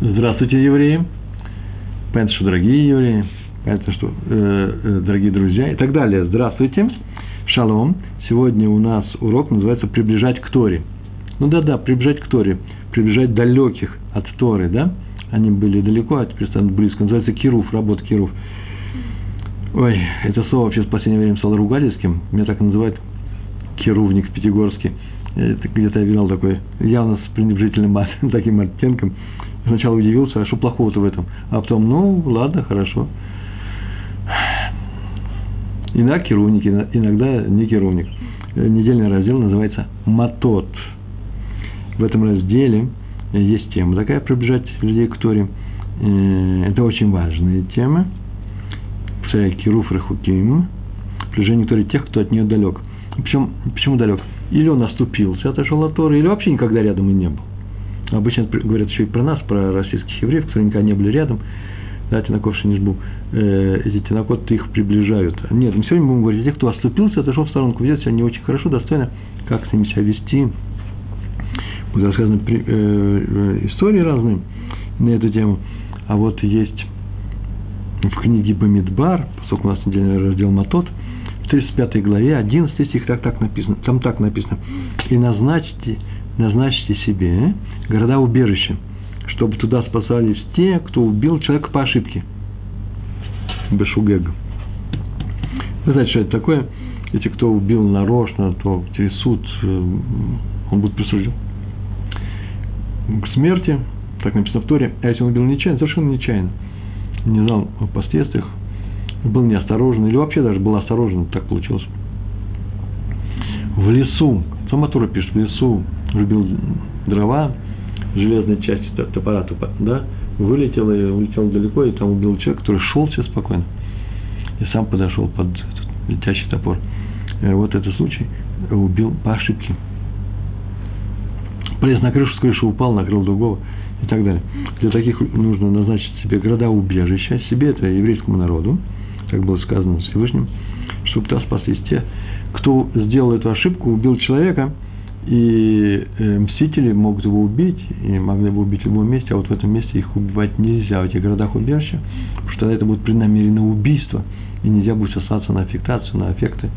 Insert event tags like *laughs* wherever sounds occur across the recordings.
Здравствуйте, евреи. Понятно, что дорогие евреи. Понятно, что э, э, дорогие друзья и так далее. Здравствуйте. Шалом. Сегодня у нас урок называется «Приближать к Торе». Ну да-да, приближать к Торе. Приближать далеких от Торы, да? Они были далеко, а теперь станут близко. Называется кируф, работа кируф. Ой, это слово вообще в последнее время стало ругательским. Меня так называют кирувник в Пятигорске. Это где-то я видел такой, явно с пренебрежительным *laughs* таким оттенком. Сначала удивился, а что плохого-то в этом? А потом, ну, ладно, хорошо. Иногда керовник, иногда не керовник. Недельный раздел называется «Матот». В этом разделе есть тема такая «Приближать людей к Торе». Э, это очень важная тема. Кируф Рахуким. Приближение к Торе тех, кто от нее далек. Причем, почему далек? Или он оступился, отошел от Торы, или вообще никогда рядом и не был. Обычно говорят еще и про нас, про российских евреев, которые никогда не были рядом. Да, Тинаков Шинишбу, э, эти Тинакот их приближают. Нет, мы сегодня будем говорить о тех, кто оступился, отошел в сторонку, ведет себя не очень хорошо, достойно, как с ними себя вести. Будут рассказаны э, э, истории разные на эту тему. А вот есть в книге Бамидбар, поскольку у нас недельный раздел Матот, в 35 главе, 11 стих, так, так написано, там так написано. «И назначьте, назначьте себе города-убежища, чтобы туда спасались те, кто убил человека по ошибке». Бешугег. Вы знаете, что это такое? Эти, кто убил нарочно, то через суд э, он будет присужден к смерти, так написано в Торе, а если он убил нечаянно, совершенно нечаянно, не знал о последствиях, был неосторожен, или вообще даже был осторожен, так получилось. В лесу, сама Тора пишет, в лесу любил дрова, железной части топора, да, вылетел и улетел далеко, и там убил человека, который шел все спокойно, и сам подошел под летящий топор. И вот этот случай убил по ошибке. Полез на крышу, с крыши упал, накрыл другого и так далее. Для таких нужно назначить себе города убежища, себе это еврейскому народу, как было сказано Всевышним, чтобы туда спаслись те, кто сделал эту ошибку, убил человека, и э, мстители могут его убить, и могли бы убить в любом месте, а вот в этом месте их убивать нельзя, в этих городах убежища, потому что тогда это будет преднамеренное убийство, и нельзя будет сослаться на аффектацию, на аффекты,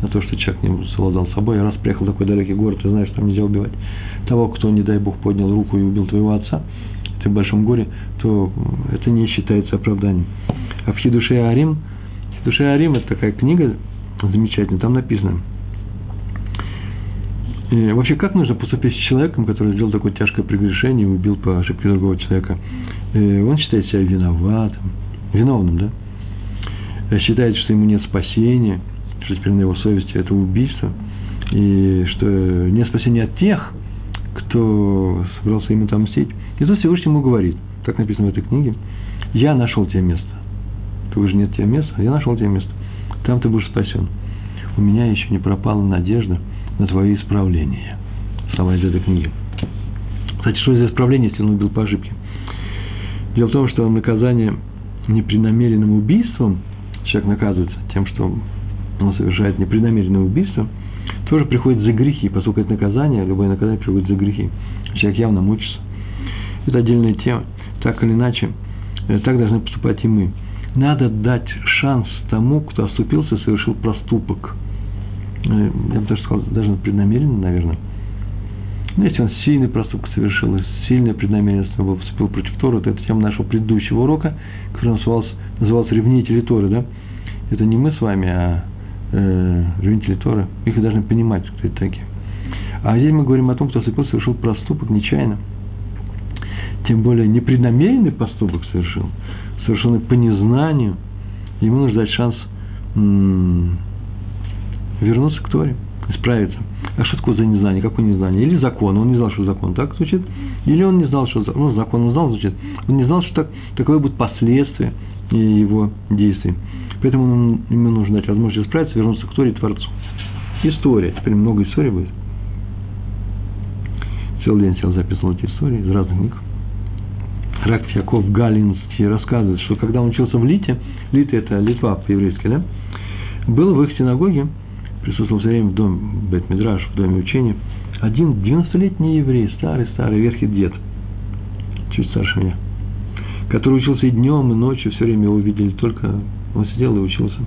на то, что человек не совладал собой. Раз приехал в такой далекий город, ты знаешь, что там нельзя убивать того, кто, не дай Бог, поднял руку и убил твоего отца, ты в большом горе, то это не считается оправданием. А в Хидуше Арим, Хидуше Арим – это такая книга замечательная, там написано, и вообще, как нужно поступить с человеком, который сделал такое тяжкое прегрешение и убил по ошибке другого человека? И он считает себя виноватым, виновным, да? Считает, что ему нет спасения, что теперь на его совести это убийство, и что нет спасения от тех, кто собрался ему там мстить. И тут Всевышний ему говорит, так написано в этой книге, я нашел тебе место. Ты уже нет тебе места, я нашел тебе место. Там ты будешь спасен. У меня еще не пропала надежда на твои исправления. Слова из этой книги. Кстати, что за исправление, если он убил по ошибке? Дело в том, что наказание непреднамеренным убийством, человек наказывается тем, что он совершает непреднамеренное убийство, тоже приходит за грехи, поскольку это наказание, любое наказание приходит за грехи. Человек явно мучится. Это отдельная тема. Так или иначе, э, так должны поступать и мы. Надо дать шанс тому, кто оступился, совершил проступок. Э, я бы даже сказал, даже преднамеренно, наверное. Но если он сильный проступок совершил, сильное преднамеренность был поступил против Тора, то это тема нашего предыдущего урока, который назывался, назывался «Ревнители Торы», да? Это не мы с вами, а э, ревнители Торы, их должны понимать, кто это такие. А здесь мы говорим о том, кто совершил проступок нечаянно. Тем более непреднамеренный поступок совершил, совершенный по незнанию. Ему нужно дать шанс м- вернуться к Торе, исправиться. А что такое за незнание? Какое незнание? Или закон, он не знал, что закон так звучит, или он не знал, что ну, закон он знал, звучит, он не знал, что так, таковые будут последствия его действий. Поэтому ему нужно дать возможность исправиться, вернуться к Торе Творцу. История. Теперь много историй будет. Целый день сел записывал эти истории из разных книг. Рак Яков Галинский рассказывает, что когда он учился в Лите, Лита – это Литва по-еврейски, да? Был в их синагоге, присутствовал все время в доме Бет-Мидраш, в доме учения, один 90-летний еврей, старый-старый верхий дед, чуть старше меня, который учился и днем, и ночью, все время его видели, только он сидел и учился,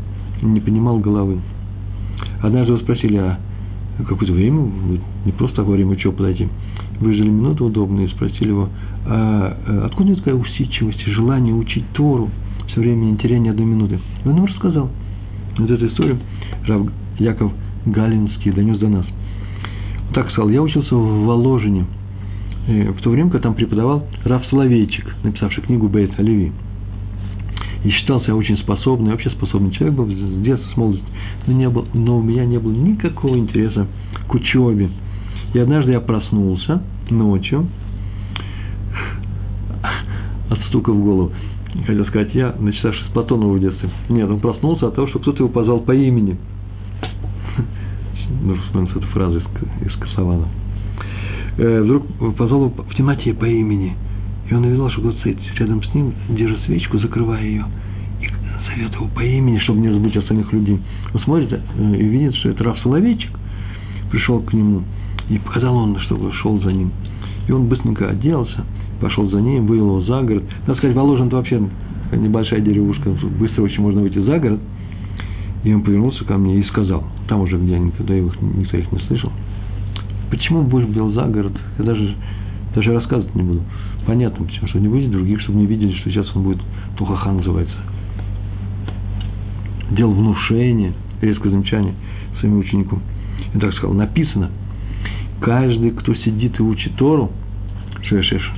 не понимал головы. Однажды его спросили, а какое-то время, не просто так во время учебы подойти, выжили минуту удобную и спросили его, а э, откуда такая усидчивость желание учить Тору, все время не теряя ни одной минуты? И он ему рассказал. Вот эту историю Яков Галинский донес до нас. Так сказал, я учился в Воложине, в то время, когда там преподавал Рав Соловейчик, написавший книгу Бейт Оливи. И считался я очень способный, вообще способный человек был с детства, с молодости. Но, не был, но у меня не было никакого интереса к учебе. И однажды я проснулся ночью от стука в голову. Хотел сказать, я, начитавшись Платонова в детстве. Нет, он проснулся от того, что кто-то его позвал по имени. Нужно вспомнить эту фразу из, из Косована. Э, вдруг позвал его в темноте по имени. И он увидел, что Гоцит рядом с ним держит свечку, закрывая ее. И зовет его по имени, чтобы не разбудить остальных людей. Он смотрит э, и видит, что это Раф Соловейчик пришел к нему. И показал он, чтобы шел за ним. И он быстренько оделся, пошел за ним, вывел его за город. Надо сказать, Воложен это вообще небольшая деревушка, быстро очень можно выйти за город. И он повернулся ко мне и сказал, там уже, где никогда их, никто их не слышал, почему будешь бил за город, я даже, даже рассказывать не буду. Понятно, почему, что не будет других, чтобы не видели, что сейчас он будет Тухахан называется. Делал внушение, резкое замечание своему ученику. И так сказал, написано, каждый, кто сидит и учит Тору, Шешеш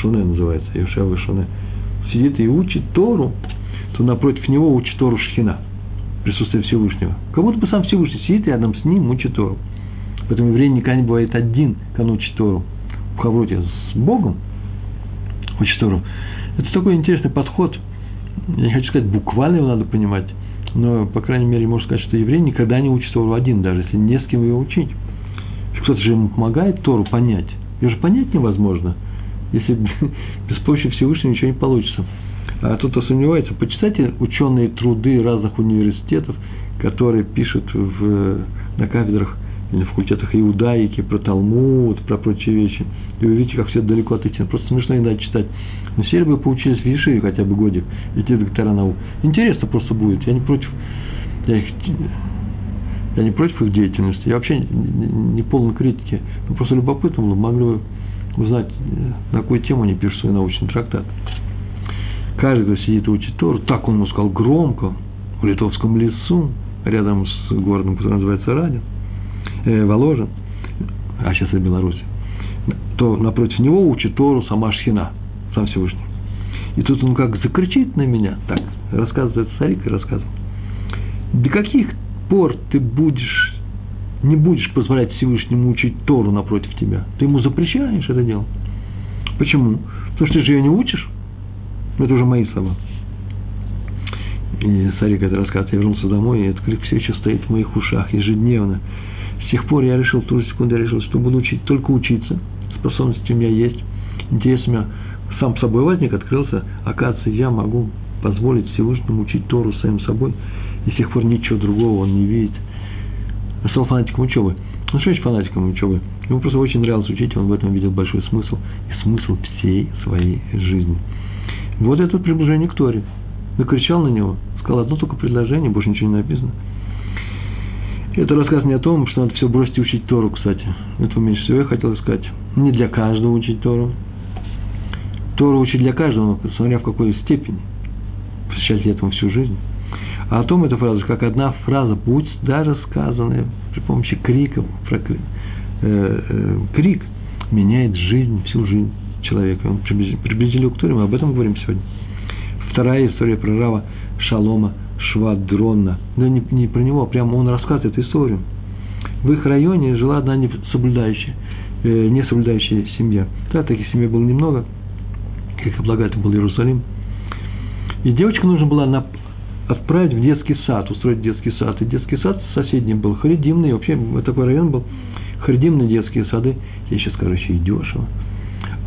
Шуне называется, Юша в Шуне, сидит и учит Тору, то напротив него учит Тору Шхина, присутствие Всевышнего. Как будто бы сам Всевышний сидит рядом с ним, учит Тору. Поэтому еврей никогда не бывает один, когда учит Тору. В Хавроте с Богом учит Тору. Это такой интересный подход. Я не хочу сказать, буквально его надо понимать, но, по крайней мере, можно сказать, что еврей никогда не учит Тору один, даже если не с кем ее учить. Кто-то же ему помогает Тору понять. Ее же понять невозможно, если *laughs* без помощи Всевышнего ничего не получится. А тут-то сомневается. Почитайте ученые труды разных университетов, которые пишут в, на кафедрах или на факультетах иудаики, про Талмуд, про прочие вещи. И вы видите, как все далеко от истины. Просто смешно иногда читать. Но все бы поучились в Ешиве хотя бы годик, эти доктора наук. Интересно просто будет. Я не против. Я их я не против их деятельности, я вообще не полон критики, но просто любопытно было, могли бы узнать, на какую тему они пишут свой научный трактат. Каждый, кто сидит и учит Тору, так он ему сказал громко, в литовском лесу, рядом с городом, который называется Радин, э, Воложен, а сейчас это Беларусь, то напротив него учит Тору сама Шхина, сам Всевышний. И тут он как закричит на меня, так, рассказывает царик и рассказывает. До каких пор ты будешь, не будешь позволять Всевышнему учить Тору напротив тебя. Ты ему запрещаешь это дело. Почему? Потому что ты же ее не учишь. Это уже мои слова. И Сарик это рассказывает, я вернулся домой, и этот крик все еще стоит в моих ушах ежедневно. С тех пор я решил, в ту же секунду я решил, что буду учить только учиться. Способности у меня есть. Интерес у меня сам собой возник, открылся. Оказывается, я могу позволить Всевышнему учить Тору самим собой – и с тех пор ничего другого он не видит. Он стал фанатиком учебы. Ну, что значит фанатиком учебы? Ему просто очень нравилось учить, он в этом видел большой смысл и смысл всей своей жизни. Вот это приближение к Торе. Накричал на него, сказал одно только предложение, больше ничего не написано. Это рассказ не о том, что надо все бросить и учить Тору, кстати. Этого меньше всего я хотел сказать. Не для каждого учить Тору. Тору учить для каждого, смотря в какой степени. Посвящать этому всю жизнь. А о том эта фраза, как одна фраза, будь даже сказанная при помощи про, э, э, крик меняет жизнь, всю жизнь человека. Он приблизили к Торе, мы об этом говорим сегодня. Вторая история про Рава Шалома Швадрона. Но не, не про него, а прямо он рассказывает эту историю. В их районе жила одна не соблюдающая, э, не семья. Да, таких семей было немного, как и богатый был Иерусалим. И девочка нужно была на, отправить в детский сад, устроить детский сад. И детский сад соседний был, харидимный, вообще такой район был, харидимные детские сады, я сейчас скажу, еще и дешево.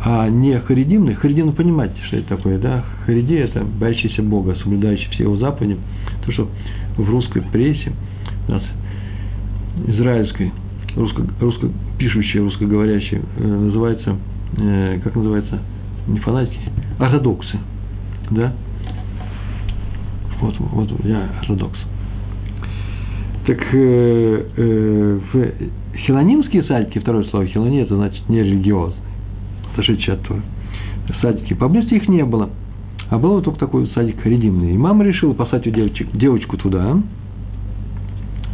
А не харидимный, харидимный, понимаете, что это такое, да? Хариди – это боящийся Бога, соблюдающий все его заповеди. То, что в русской прессе, у нас израильской, русско, русско пишущей, русскоговорящей, э, называется, э, как называется, не фанатики, ортодоксы. Да? Вот, вот я ортодокс. Так э, э, в хилонимские садики, второе слово хилони, это значит нерелигиозный, отошедший от. Садики, поблизости их не было. А был только такой садик редимный. И мама решила поставить девочек, девочку туда,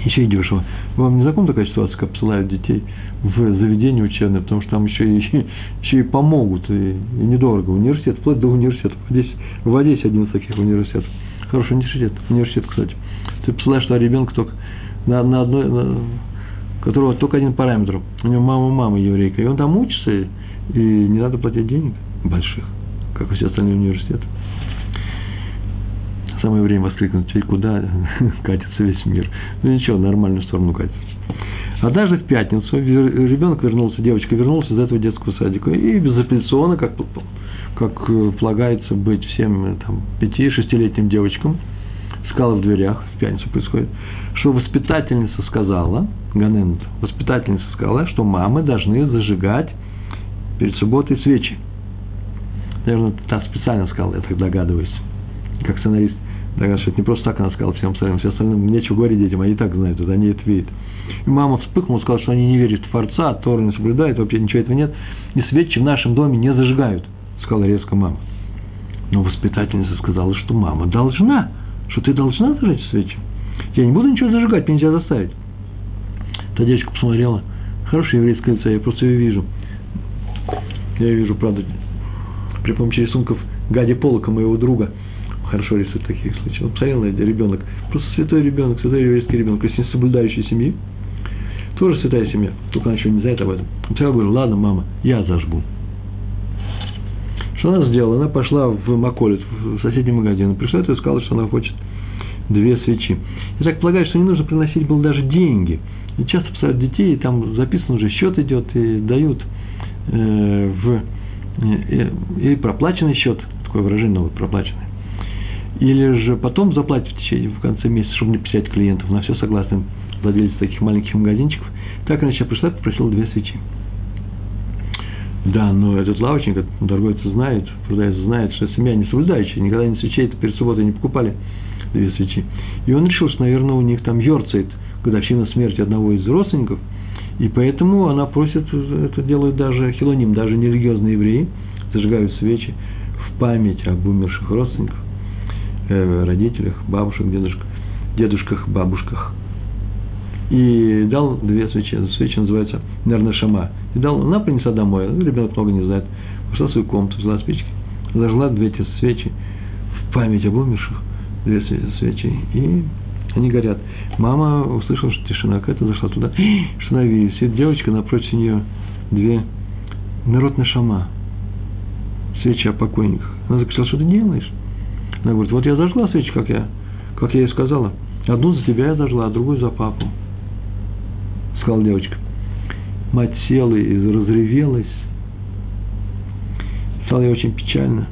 еще и дешево. Вам не знакома такая ситуация, как посылают детей в заведение учебное, потому что там еще и, *laughs* еще и помогут, и, и недорого. Университет, вплоть до университета. Одессе, в Одессе один из таких университетов. Хороший университет, университет, кстати. Ты посылаешь туда ребенка только на, на одной, на, которого только один параметр. У него мама мама еврейка, и он там учится, и не надо платить денег больших, как и все остальные университеты. Самое время воскликнуть, теперь куда *laughs* катится весь мир. Ну ничего, в нормальную сторону катится. Однажды в пятницу ребенок вернулся, девочка вернулась из этого детского садика и безапелляционно, как, как э, полагается быть всем э, там, пяти-шестилетним девочкам, сказала в дверях, в пятницу происходит, что воспитательница сказала, Ганент, воспитательница сказала, что мамы должны зажигать перед субботой свечи. Наверное, та специально сказала, я так догадываюсь, как сценарист. Догадываюсь, что это не просто так она сказала всем остальным, все остальным нечего говорить детям, они и так знают, вот они это видят. И мама вспыхнула, сказала, что они не верят в Творца, Торы не соблюдают, вообще ничего этого нет, и свечи в нашем доме не зажигают, сказала резко мама. Но воспитательница сказала, что мама должна, что ты должна зажечь свечи. Я не буду ничего зажигать, меня нельзя заставить. Та девочка посмотрела, хорошая еврейская лица, я просто ее вижу. Я вижу, правда, при помощи рисунков Гади Полока, моего друга, хорошо рисует таких случаев. Он посмотрел на ребенок, просто святой ребенок, святой еврейский ребенок, из соблюдающей семьи, тоже святая семья, только она еще не знает об этом. Я говорю, ладно, мама, я зажгу. Что она сделала? Она пошла в Маколит, в соседний магазин, пришла и сказала, что она хочет две свечи. И так полагаю, что не нужно приносить было даже деньги. И часто посылают детей, и там записан уже счет идет, и дают в э, и проплаченный счет, такое выражение новое, проплаченный. Или же потом заплатить в течение, в конце месяца, чтобы не писать клиентов, на все согласны владельцы таких маленьких магазинчиков. Так иначе я пришла, попросила две свечи. Да, но этот лавочник, этот торговец знает, продавец знает, что семья не соблюдающая, никогда не свечей перед субботой не покупали две свечи. И он решил, что, наверное, у них там йорцает годовщина смерти одного из родственников, и поэтому она просит, это делают даже хилоним, даже нерелигиозные евреи, зажигают свечи в память об умерших родственниках, э, родителях, бабушек, дедушках, дедушках, бабушках. И дал две свечи. Свечи называется Нернашама. И дал, она принесла домой. Ну, ребенок много не знает. Пошла в свою комнату, взяла спички, зажгла две эти свечи в память об умерших две свечи, и они горят. Мама услышала, что тишина какая-то, зашла туда, *gasps* что она видит, сидит девочка, напротив нее две народ шама, свечи о покойниках. Она закричала, что ты делаешь? Она говорит, вот я зажгла свечи, как я, как я ей сказала. Одну за тебя я зажгла, а другую за папу. Сказала девочка. Мать села и разревелась. Стало ей очень печально.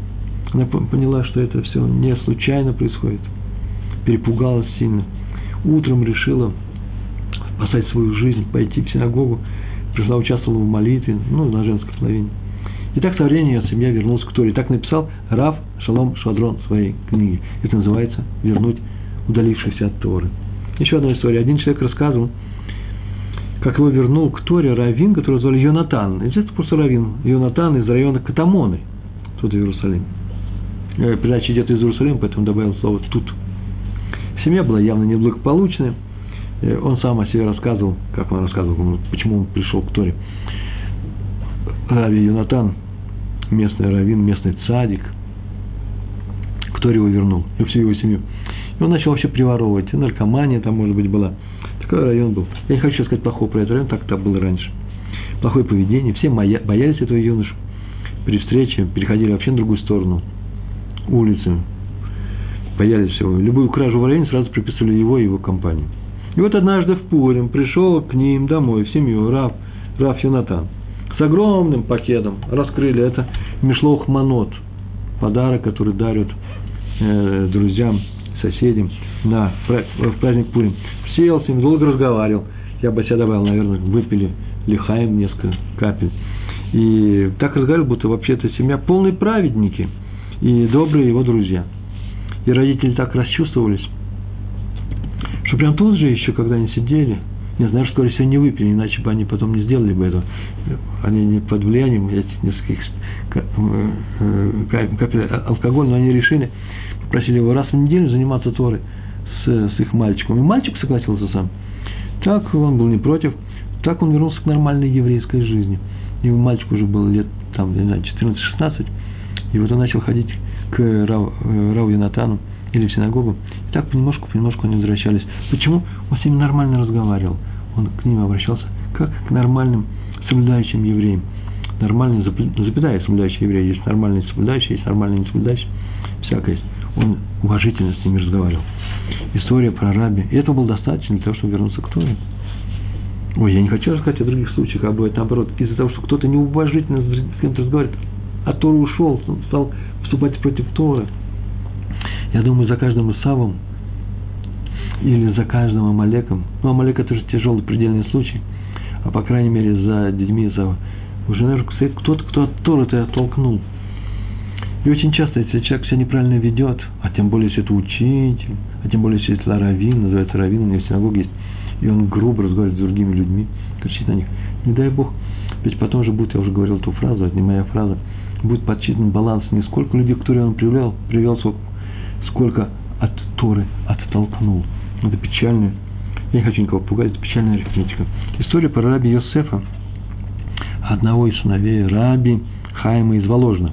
Она поняла, что это все не случайно происходит. Перепугалась сильно. Утром решила спасать свою жизнь, пойти в синагогу. Пришла, участвовала в молитве, ну, на женской половине. И так со временем семья вернулась к Торе. И так написал Рав Шалом Шадрон в своей книге. Это называется «Вернуть удалившихся от Торы». Еще одна история. Один человек рассказывал, как его вернул к Торе Равин, которого звали Йонатан. Известно просто Равин. Йонатан из района Катамоны, тут в Иерусалиме. Э, передача идет из Иерусалима, поэтому добавил слово «тут». Семья была явно неблагополучная. Э, он сам о себе рассказывал, как он рассказывал, почему он пришел к Торе. Рави Юнатан, местный раввин, местный цадик, к Торе его вернул, и всю его семью. И он начал вообще приворовывать, и наркомания там, может быть, была. Такой район был. Я не хочу сказать плохого про этот район, так это было раньше. Плохое поведение, все боялись этого юноша. При встрече переходили вообще на другую сторону – улицы, боялись всего. Любую кражу в районе сразу приписывали его и его компанию. И вот однажды в Пурим пришел к ним домой, в семью, Раф, Раф Юнатан, с огромным пакетом. Раскрыли это Мишлох Манот, подарок, который дарят э, друзьям, соседям на, в праздник Пурим. Сел с ним, долго разговаривал. Я бы себя добавил, наверное, выпили лихаем несколько капель. И так разговаривал, будто вообще-то семья полные праведники – и добрые его друзья. И родители так расчувствовались, что прям тут же еще, когда они сидели, не знаю, скорее всего, не выпили, иначе бы они потом не сделали бы этого. Они не под влиянием этих нескольких э, э, капель алкоголь, но они решили, попросили его раз в неделю заниматься Торой с, с их мальчиком. И мальчик согласился сам. Так он был не против, так он вернулся к нормальной еврейской жизни. И мальчик уже был лет, там, не знаю, 14-16, и вот он начал ходить к Рау, э, Рау Янатану или в синагогу. И так понемножку, понемножку они возвращались. Почему? Он с ними нормально разговаривал. Он к ним обращался как к нормальным соблюдающим евреям. Нормальный, запятая соблюдающий еврей. Есть нормальный соблюдающий, есть нормальный не соблюдающий. Всякое есть. Он уважительно с ними разговаривал. История про раби. И этого было достаточно для того, чтобы вернуться к Торе. Ой, я не хочу рассказать о других случаях, а бывает наоборот. Из-за того, что кто-то неуважительно с кем-то разговаривает, а Тора ушел, стал вступать против Торы. Я думаю, за каждым Исавом или за каждым Амалеком, ну, Амалек это же тяжелый предельный случай, а по крайней мере за детьми Исава, уже, наверное, стоит кто-то, кто от Торы-то оттолкнул. И очень часто, если человек себя неправильно ведет, а тем более, если это учитель, а тем более, если это раввин, называется раввин, у него в синагоге есть, и он грубо разговаривает с другими людьми, кричит на них, не дай Бог, ведь потом же будет, я уже говорил эту фразу, это не моя фраза, будет подсчитан баланс не сколько людей, которые он привел, привел сколько от Торы оттолкнул. Это печальная, я не хочу никого пугать, это печальная арифметика. История про раби Йосефа, одного из сыновей раби Хайма из Воложна.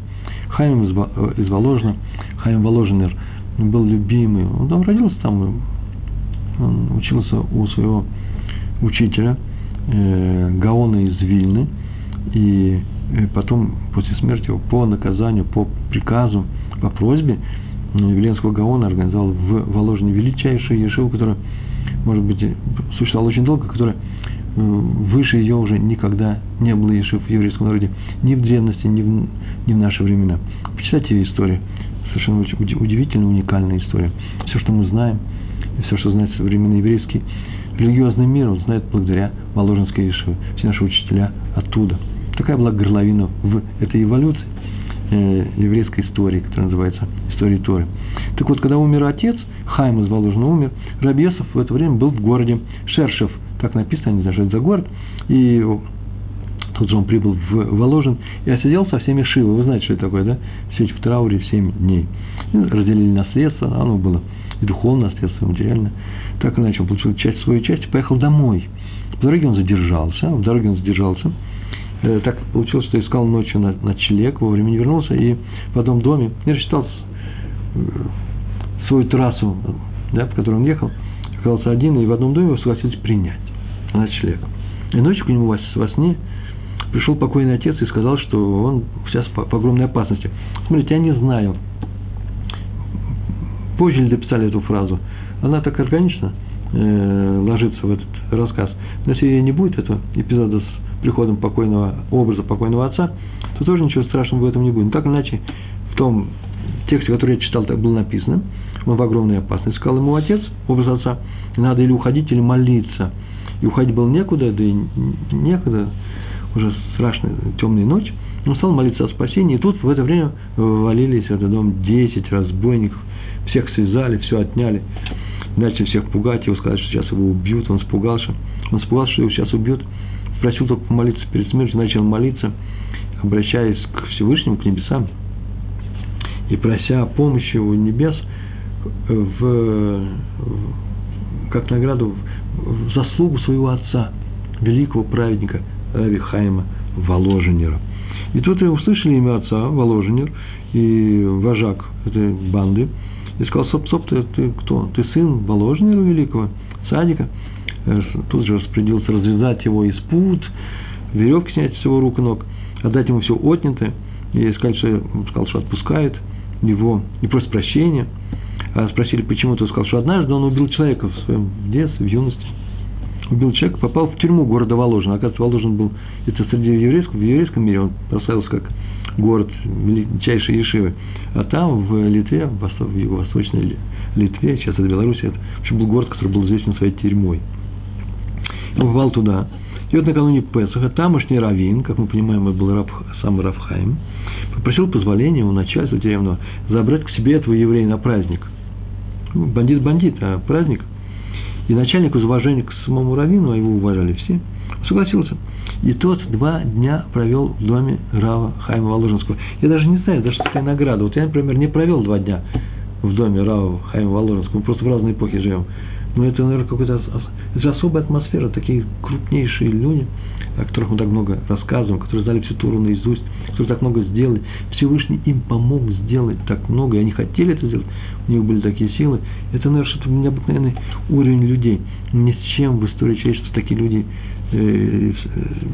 Хайм из э, Воложна, Хайм Воложенер был любимый, он там родился там, он учился у своего учителя, э, Гаона из Вильны, и э, потом, после смерти его, по наказанию, по приказу, по просьбе, Веленского Гаона организовал в Воложине величайшую ешиву, которая, может быть, существовала очень долго, которая э, выше ее уже никогда не было ешив в еврейском народе, ни в древности, ни в, ни в наши времена. Почитайте ее историю. Совершенно удивительная, уникальная история. Все, что мы знаем, все, что знает современный еврейский религиозный мир, он знает благодаря Воложенской Ешиве. Все наши учителя оттуда. Такая была горловина в этой эволюции э, еврейской истории, которая называется истории Торы. Так вот, когда умер отец, Хайм из Воложина умер, Рабьесов в это время был в городе Шершев, так написано, не знаю, за город, и тут же он прибыл в Воложин и осидел со всеми Шивы. Вы знаете, что это такое, да? Сидеть в трауре 7 дней. И разделили наследство, оно было и духовное наследство, и материальное. Так иначе, он получил часть свою часть и поехал домой. В дороге он задержался, в дороге он задержался, так получилось, что искал ночью на ночлег, вовремя не вернулся, и в одном доме не рассчитал э, свою трассу, да, по которой он ехал, оказался один, и в одном доме его согласились принять на ночлег. И ночью к нему во сне пришел покойный отец и сказал, что он сейчас в огромной опасности. Смотрите, я не знаю, позже ли дописали эту фразу, она так органично э, ложится в этот рассказ. Но если не будет этого эпизода с приходом покойного образа покойного отца, то тоже ничего страшного в этом не будет. Но так или иначе, в том тексте, который я читал, так было написано, он в огромной опасности. Сказал ему отец, образ отца, надо или уходить, или молиться. И уходить было некуда, да и некуда, уже страшная темная ночь. Он стал молиться о спасении, и тут в это время валились в этот дом 10 разбойников, всех связали, все отняли, начали всех пугать, его сказать, что сейчас его убьют, он испугался, он испугался, что его сейчас убьют, просил только помолиться перед смертью, начал молиться, обращаясь к Всевышнему, к небесам, и прося помощи у небес в, в, как награду в заслугу своего отца, великого праведника Рави Хайма Воложенера. И тут услышали имя отца, Воложенер, и вожак этой банды, и сказал, стоп, стоп, ты, ты кто? Ты сын Воложенера великого, садика? Э, тут же распорядился развязать его из пут, веревки снять с его рук и ног, отдать ему все отнятое, и сказать, что, сказал, что отпускает его, не просит прощения, а спросили, почему, то сказал, что однажды он убил человека в своем детстве, в юности, убил человека, попал в тюрьму города Воложин. Оказывается, Воложин был, это среди еврейского, в еврейском мире он прославился как город величайшей Ешивы. А там, в Литве, в юго-восточной Литве, сейчас это Беларусь, это, в общем, был город, который был известен своей тюрьмой попал туда. И вот накануне Песаха тамошний раввин, как мы понимаем, это был Раб, сам Равхайм, попросил позволения у начальства тюремного забрать к себе этого еврея на праздник. Ну, бандит бандит, а праздник. И начальник из уважения к самому Равину, а его уважали все, согласился. И тот два дня провел в доме Рава Хайма Воложенского. Я даже не знаю, даже такая награда. Вот я, например, не провел два дня в доме Рава Хайма Воложенского. Мы просто в разные эпохи живем. Но это, наверное, какой-то это же особая атмосфера, такие крупнейшие люди, о которых мы так много рассказываем, которые знали всю Туру наизусть, которые так много сделали. Всевышний им помог сделать так много, и они хотели это сделать, у них были такие силы. Это, наверное, что-то необыкновенный уровень людей. Ни с чем в истории человечества такие люди э,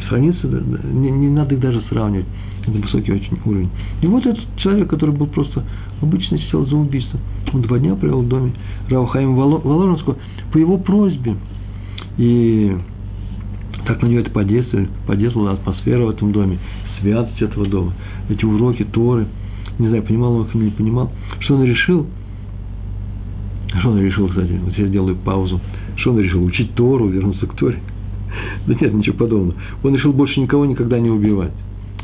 сравниться, не, не надо их даже сравнивать. Это высокий очень уровень. И вот этот человек, который был просто обычно сидел за убийство, он два дня провел в доме Раухаима Воложенского по его просьбе. И так на него это подействовало, подействовала атмосфера в этом доме, святость этого дома, эти уроки Торы. Не знаю, понимал он их или не понимал. Что он решил? Что он решил, кстати, вот я делаю паузу. Что он решил? Учить Тору, вернуться к Торе? *laughs* Да нет, ничего подобного. Он решил больше никого никогда не убивать.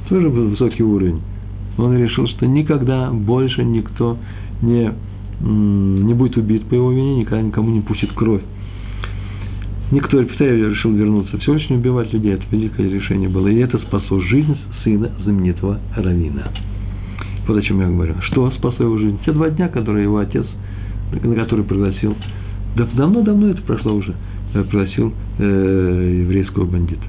Тоже был высокий уровень. Он решил, что никогда больше никто не, не будет убит по его вине, никогда никому не пустит кровь. Никто, я повторяю, решил вернуться. Все очень убивать людей. Это великое решение было. И это спасло жизнь сына знаменитого Равина. Вот о чем я говорю. Что спасло его жизнь? Те два дня, которые его отец, на который пригласил, да давно-давно это прошло уже, э, пригласил э, еврейского бандита.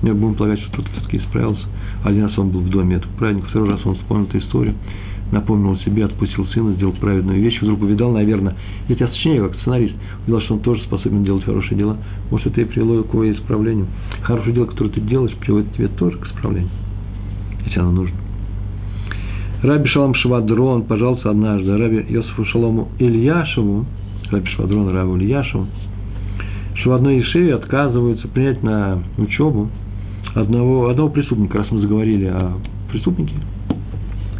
Мы будем полагать, что тот все-таки исправился. Один раз он был в доме этого праздника, второй раз он вспомнил эту историю напомнил себе, отпустил сына, сделал праведную вещь, вдруг увидал, наверное, я тебя сочиняю как сценарист, увидел, что он тоже способен делать хорошие дела. Может, это и привело к его исправлению. Хорошее дело, которое ты делаешь, приводит тебе тоже к исправлению, если оно нужно. Раби Шалом Швадрон пожалуйста, однажды Раби Йосифу Шалому Ильяшеву, Раби Швадрон Раби Ильяшеву, что в одной Ешеве отказываются принять на учебу одного, одного преступника, раз мы заговорили о преступнике,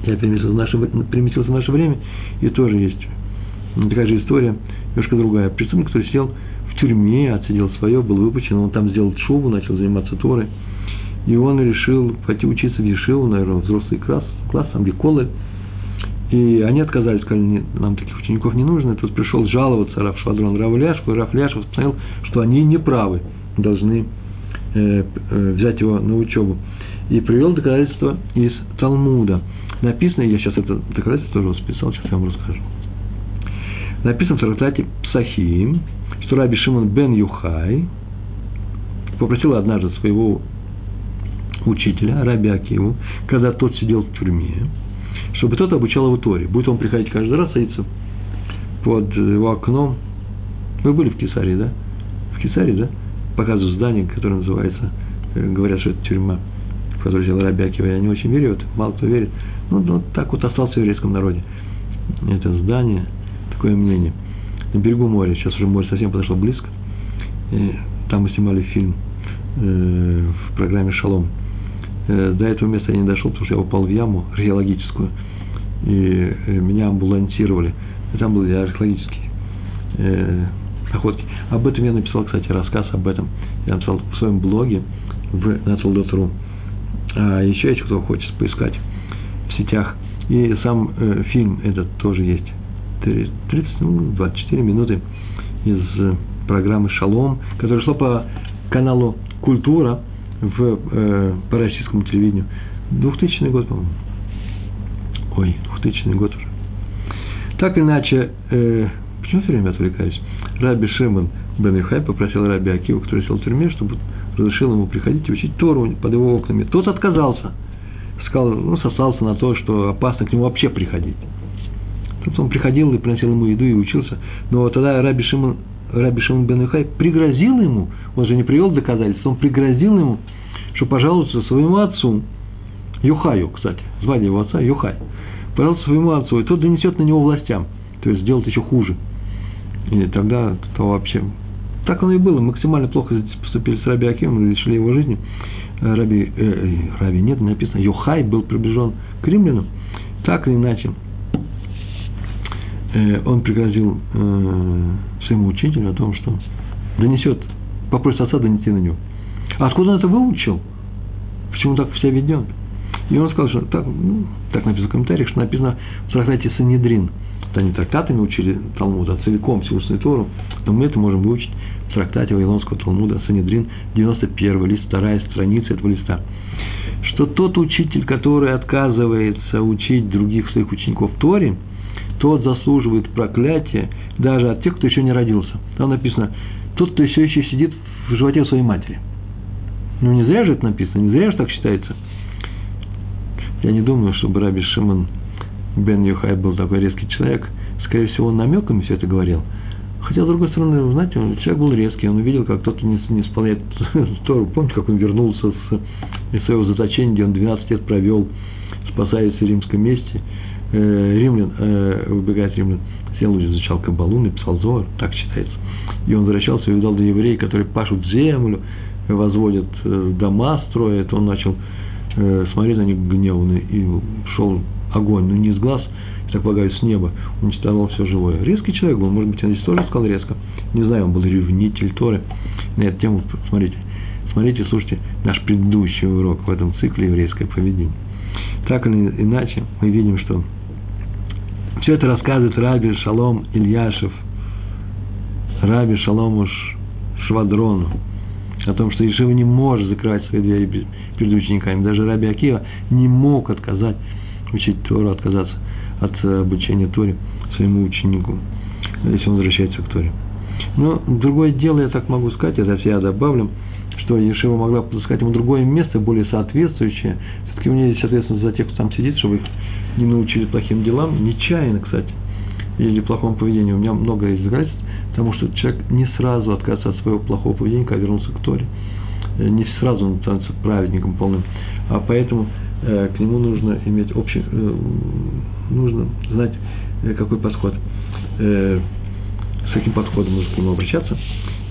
я переместился в наше, переместился в наше время, и тоже есть такая же история, немножко другая. Преступник, который сидел в тюрьме, отсидел свое, был выпущен, он там сделал шубу, начал заниматься Торой, и он решил пойти учиться в Ешиву, наверное, взрослый класс, класс там где колы, и они отказались, сказали, нет, нам таких учеников не нужно. И тут пришел жаловаться Раф Швадрон Раву Ляшку, и Раф Ляшев посмотрел, что они неправы, должны э, э, взять его на учебу. И привел доказательство из Талмуда – Написано, я сейчас это доказательство тоже списал, сейчас я вам расскажу. Написано в трактате Псахим, что Раби Шимон бен Юхай попросил однажды своего учителя, Раби Акиву, когда тот сидел в тюрьме, чтобы тот обучал его Торе. Будет он приходить каждый раз, садиться под его окном. Вы были в Кесарии, да? В Кесарии, да? Показывают здание, которое называется, э, говорят, что это тюрьма, в которую сидел Раби Акива. Я не очень верю в это, мало кто верит. Ну, вот так вот остался в еврейском народе. Это здание, такое мнение. На берегу моря, сейчас уже море совсем подошло близко. И там мы снимали фильм э, в программе «Шалом». Э, до этого места я не дошел, потому что я упал в яму археологическую. И э, меня амбулансировали. И там были археологические э, находки. Об этом я написал, кстати, рассказ об этом. Я написал в своем блоге в Natural.ru. А еще есть кто хочет поискать сетях. И сам э, фильм этот тоже есть. 30, ну, 24 минуты из э, программы «Шалом», которая шла по каналу «Культура» в, э, по российскому телевидению. 2000 год, по-моему. Ой, 2000 год уже. Так иначе, э, почему все время отвлекаюсь? Раби Шимон Бен Юхай попросил Раби Акива, который сидел в тюрьме, чтобы разрешил ему приходить и учить Тору под его окнами. Тот отказался – сказал, ну, сосался на то, что опасно к нему вообще приходить. Тут он приходил и приносил ему еду и учился. Но тогда Раби Шимон, Раби Шимон бен Юхай пригрозил ему, он же не привел доказательств, он пригрозил ему, что пожалуйста своему отцу, Юхаю, кстати, звали его отца Юхай, пожалуйста своему отцу, и тот донесет на него властям, то есть сделает еще хуже. И тогда то вообще... Так оно и было, максимально плохо поступили с Раби Акимом, решили его жизни. Раби, э, Раби нет, написано, Йохай был приближен к римлянам, так или иначе, э, он пригрозил э, своему учителю о том, что донесет, попросит отца донести на него. А откуда он это выучил? Почему так все ведет? И он сказал, что так, ну, так написано в комментариях, что написано в трактате Санедрин. Это они трактатами учили Талмуд, а целиком всю устную Тору. Но мы это можем выучить трактате Вавилонского Талмуда Санедрин, 91 лист, вторая страница этого листа. Что тот учитель, который отказывается учить других своих учеников Торе, тот заслуживает проклятия даже от тех, кто еще не родился. Там написано, тот, кто все еще сидит в животе своей матери. Ну, не зря же это написано, не зря же так считается. Я не думаю, чтобы Раби Шимон Бен Юхай был такой резкий человек. Скорее всего, он намеками все это говорил. Хотя, с другой стороны, знаете, он, человек был резкий, он увидел, как кто-то не, не исполняет *laughs* Тору. Помните, как он вернулся с, из своего заточения, где он 12 лет провел, спасаясь в римском месте. Э, римлян, э, выбегает римлян, сел, изучал Кабалу, написал Зор, так считается. И он возвращался и увидал до евреев, которые пашут землю, возводят э, дома, строят. Он начал э, смотреть на них гневно и шел огонь, но не из глаз, так полагаю, с неба, уничтожал все живое. Резкий человек был, может быть, он здесь тоже сказал резко. Не знаю, он был ревнитель Торы. На эту тему, смотрите, смотрите, слушайте наш предыдущий урок в этом цикле еврейское поведение. Так или иначе, мы видим, что все это рассказывает Раби Шалом Ильяшев, Раби Шалому Швадрону, о том, что Ишива не может закрывать свои двери перед учениками. Даже Раби Акива не мог отказать учить Тору, отказаться от э, обучения Торе своему ученику, если он возвращается к Торе. Но другое дело, я так могу сказать, это я добавлю, что Ешива могла подыскать ему другое место, более соответствующее. Все-таки у нее есть ответственность за тех, кто там сидит, чтобы их не научили плохим делам, нечаянно, кстати, или плохому поведению. У меня много доказательств, потому что человек не сразу отказывается от своего плохого поведения, когда вернулся к Торе. Э, не сразу он становится праведником полным. А поэтому к нему нужно иметь общий, э, нужно знать, э, какой подход, с каким подходом нужно к нему обращаться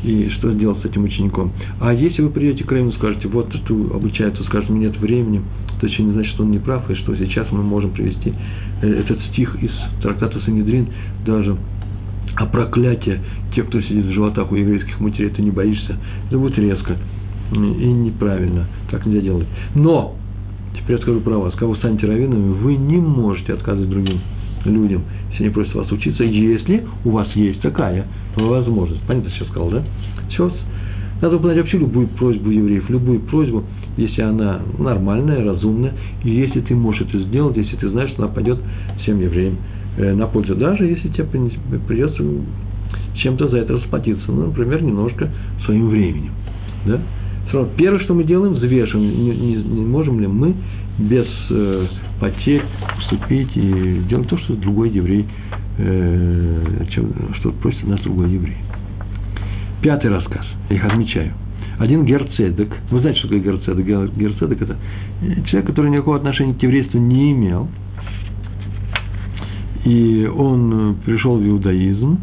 и что сделать с этим учеником. А если вы придете к Равину и скажете, вот что обучается, скажет, у меня нет времени, то еще не значит, что он не прав, и что сейчас мы можем привести этот стих из трактата Санедрин, даже о проклятии тех, кто сидит в животах у еврейских матерей, ты не боишься, это будет резко и неправильно, так нельзя делать. Но Теперь я скажу про вас. Кого станете раввинами, вы не можете отказывать другим людям, если они просят вас учиться, если у вас есть такая возможность. Понятно, сейчас сказал, да? Сейчас. Надо выполнять вообще любую просьбу евреев, любую просьбу, если она нормальная, разумная, и если ты можешь это сделать, если ты знаешь, что она пойдет всем евреям э, на пользу, даже если тебе придется чем-то за это расплатиться, ну, например, немножко своим временем, да? Первое, что мы делаем, взвешиваем, не, не, не можем ли мы без э, потерь поступить и делать то, что другой еврей, э, чем, что просит нас другой еврей. Пятый рассказ, я их отмечаю. Один герцедек, вы знаете, что такое герцедек? Герцедек – это человек, который никакого отношения к еврейству не имел, и он пришел в иудаизм,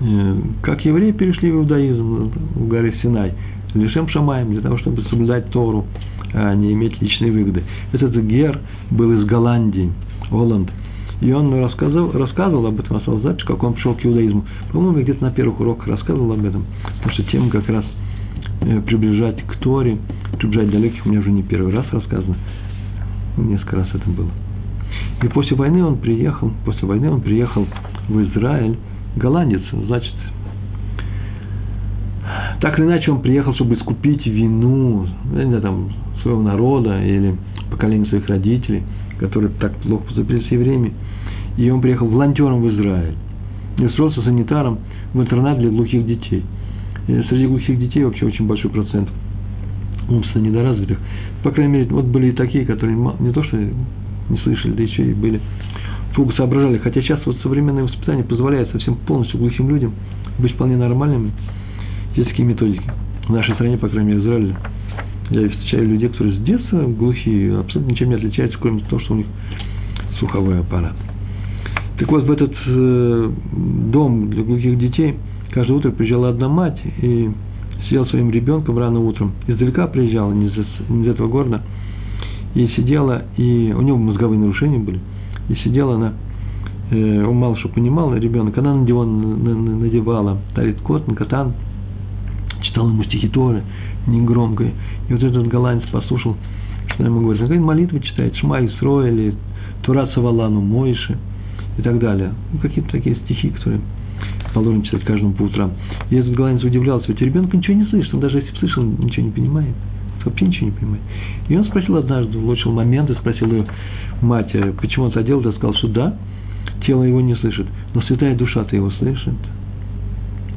э, как евреи перешли в иудаизм в горе Синай – Лишем Шамаем, для того, чтобы соблюдать Тору, а не иметь личной выгоды. Этот Гер был из Голландии, Голланд. И он рассказывал, рассказывал об этом, осталась запись, как он пришел к иудаизму. По-моему, где-то на первых уроках рассказывал об этом. Потому что тема как раз э, приближать к Торе, приближать далеких, у меня уже не первый раз рассказано. Несколько раз это было. И после войны он приехал, после войны он приехал в Израиль, голландец, значит, так или иначе он приехал, чтобы искупить вину знаю, там, своего народа или поколения своих родителей, которые так плохо поступили с евреями. И он приехал волонтером в Израиль. И устроился санитаром в интернат для глухих детей. И среди глухих детей вообще очень большой процент умственно недоразвитых. По крайней мере, вот были и такие, которые не то что не слышали, да еще и были туго соображали. Хотя сейчас вот современное воспитание позволяет совсем полностью глухим людям быть вполне нормальными, такие методики. В нашей стране, по крайней мере, Израиле, я встречаю людей, которые с детства глухие, абсолютно ничем не отличаются, кроме того, что у них слуховой аппарат. Так вот, в этот э, дом для глухих детей каждое утро приезжала одна мать и сидела своим ребенком рано утром. Издалека приезжала, не из, не из этого города, и сидела, и у него мозговые нарушения были, и сидела она, э, он мало что понимал, ребенок, она надевала, надевала тарит кот, катан, читал ему стихи Торы, негромко. И вот этот голландец послушал, Она ему говорит, какая молитва читает, Шма Исро или Тура Савалану Мойши и так далее. Ну, какие-то такие стихи, которые положено читать каждому по утрам. И этот голландец удивлялся, ведь ребенок ничего не слышит, он даже если слышал, ничего не понимает. Вообще ничего не понимает. И он спросил однажды, улучшил момент и спросил ее мать, «А почему он это делал, и сказал, что да, тело его не слышит, но святая душа-то его слышит.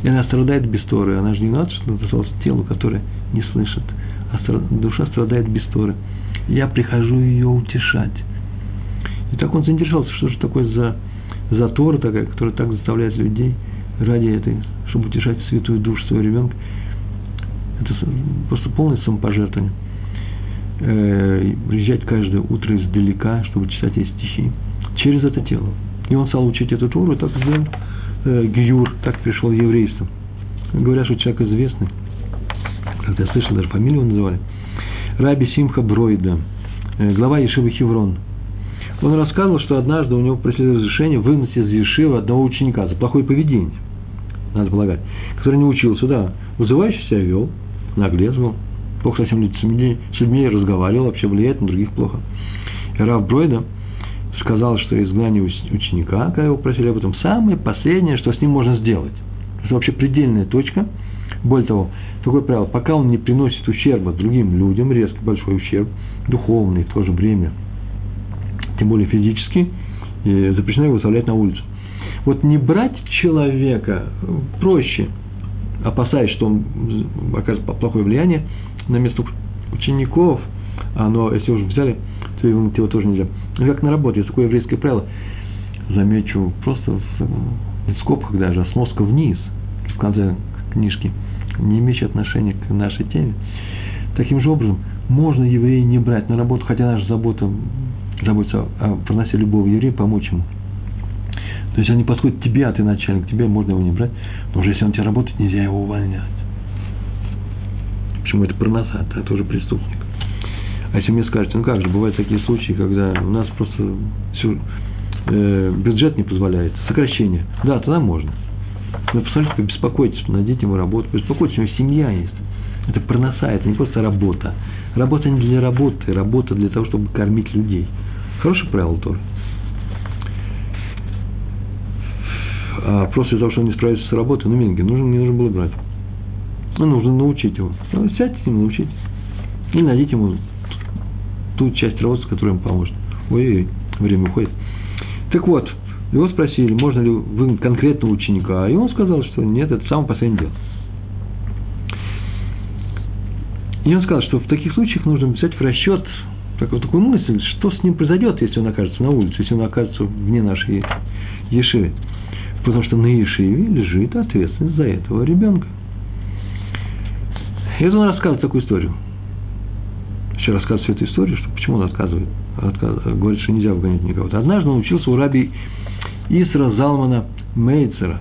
И она страдает без Торы. Она же не надо, что называлось телу, которое не слышит. А душа страдает без Торы. Я прихожу ее утешать. И так он заинтересовался, что же такое за, за Тора такая, которая так заставляет людей ради этой, чтобы утешать святую душу своего ребенка. Это просто полное самопожертвование. Э, приезжать каждое утро издалека, чтобы читать эти стихи. Через это тело. И он стал учить эту Тору, и так сделал э, Гюр, так пришел в еврейство. Говорят, что человек известный. Как я слышал, даже фамилию называли. Раби Симха Бройда, э, глава Ешивы Хеврон. Он рассказывал, что однажды у него пришли разрешение выгнать из Ешивы одного ученика за плохое поведение, надо полагать, который не учился, да, вызывающе себя вел, наглец был, плохо совсем людьми, с людьми разговаривал, вообще влияет на других плохо. Рав Бройда – сказал, что изгнание ученика, когда его просили об этом, самое последнее, что с ним можно сделать. Это вообще предельная точка. Более того, такое правило, пока он не приносит ущерба другим людям, резко большой ущерб, духовный в то же время, тем более физический, запрещено его выставлять на улицу. Вот не брать человека проще, опасаясь, что он окажет плохое влияние на место учеников, а но если уже взяли, то его тоже нельзя. Ну, как на работе, есть такое еврейское правило, замечу, просто в, в скобках даже, сноска вниз, в конце книжки, не имеющий отношения к нашей теме. Таким же образом, можно еврея не брать на работу, хотя наша забота, заботиться о проносе любого еврея, помочь ему. То есть он не подходит к тебе, а ты начальник, тебе можно его не брать, но уже если он тебя работает, нельзя его увольнять. Почему это проноса, это уже преступник. А если мне скажете, ну как же, бывают такие случаи, когда у нас просто все, э, бюджет не позволяет, сокращение. Да, тогда можно. Но посмотрите, побеспокойтесь, найдите ему работу, побеспокойтесь, у него семья есть. Это проноса, это не просто работа. Работа не для работы, работа для того, чтобы кормить людей. Хорошее правило тоже. А просто из-за того, что он не справится с работой, ну, миленький, нужно, не нужно было брать. Ну, нужно научить его. Ну, сядьте с ним, научите. И найдите ему ту часть руководства, которая ему поможет. Ой-ой, время уходит. Так вот, его спросили, можно ли выгнать конкретного ученика, и он сказал, что нет, это самое последнее дело. И он сказал, что в таких случаях нужно взять в расчет такую, такую мысль, что с ним произойдет, если он окажется на улице, если он окажется вне нашей Ешивы. Потому что на Ешиве лежит ответственность за этого ребенка. И он рассказывает такую историю – еще рассказывает всю эту историю, что почему он отказывает, отказ, говорит, что нельзя выгонять никого. Однажды он учился у раби Исра Залмана Мейцера,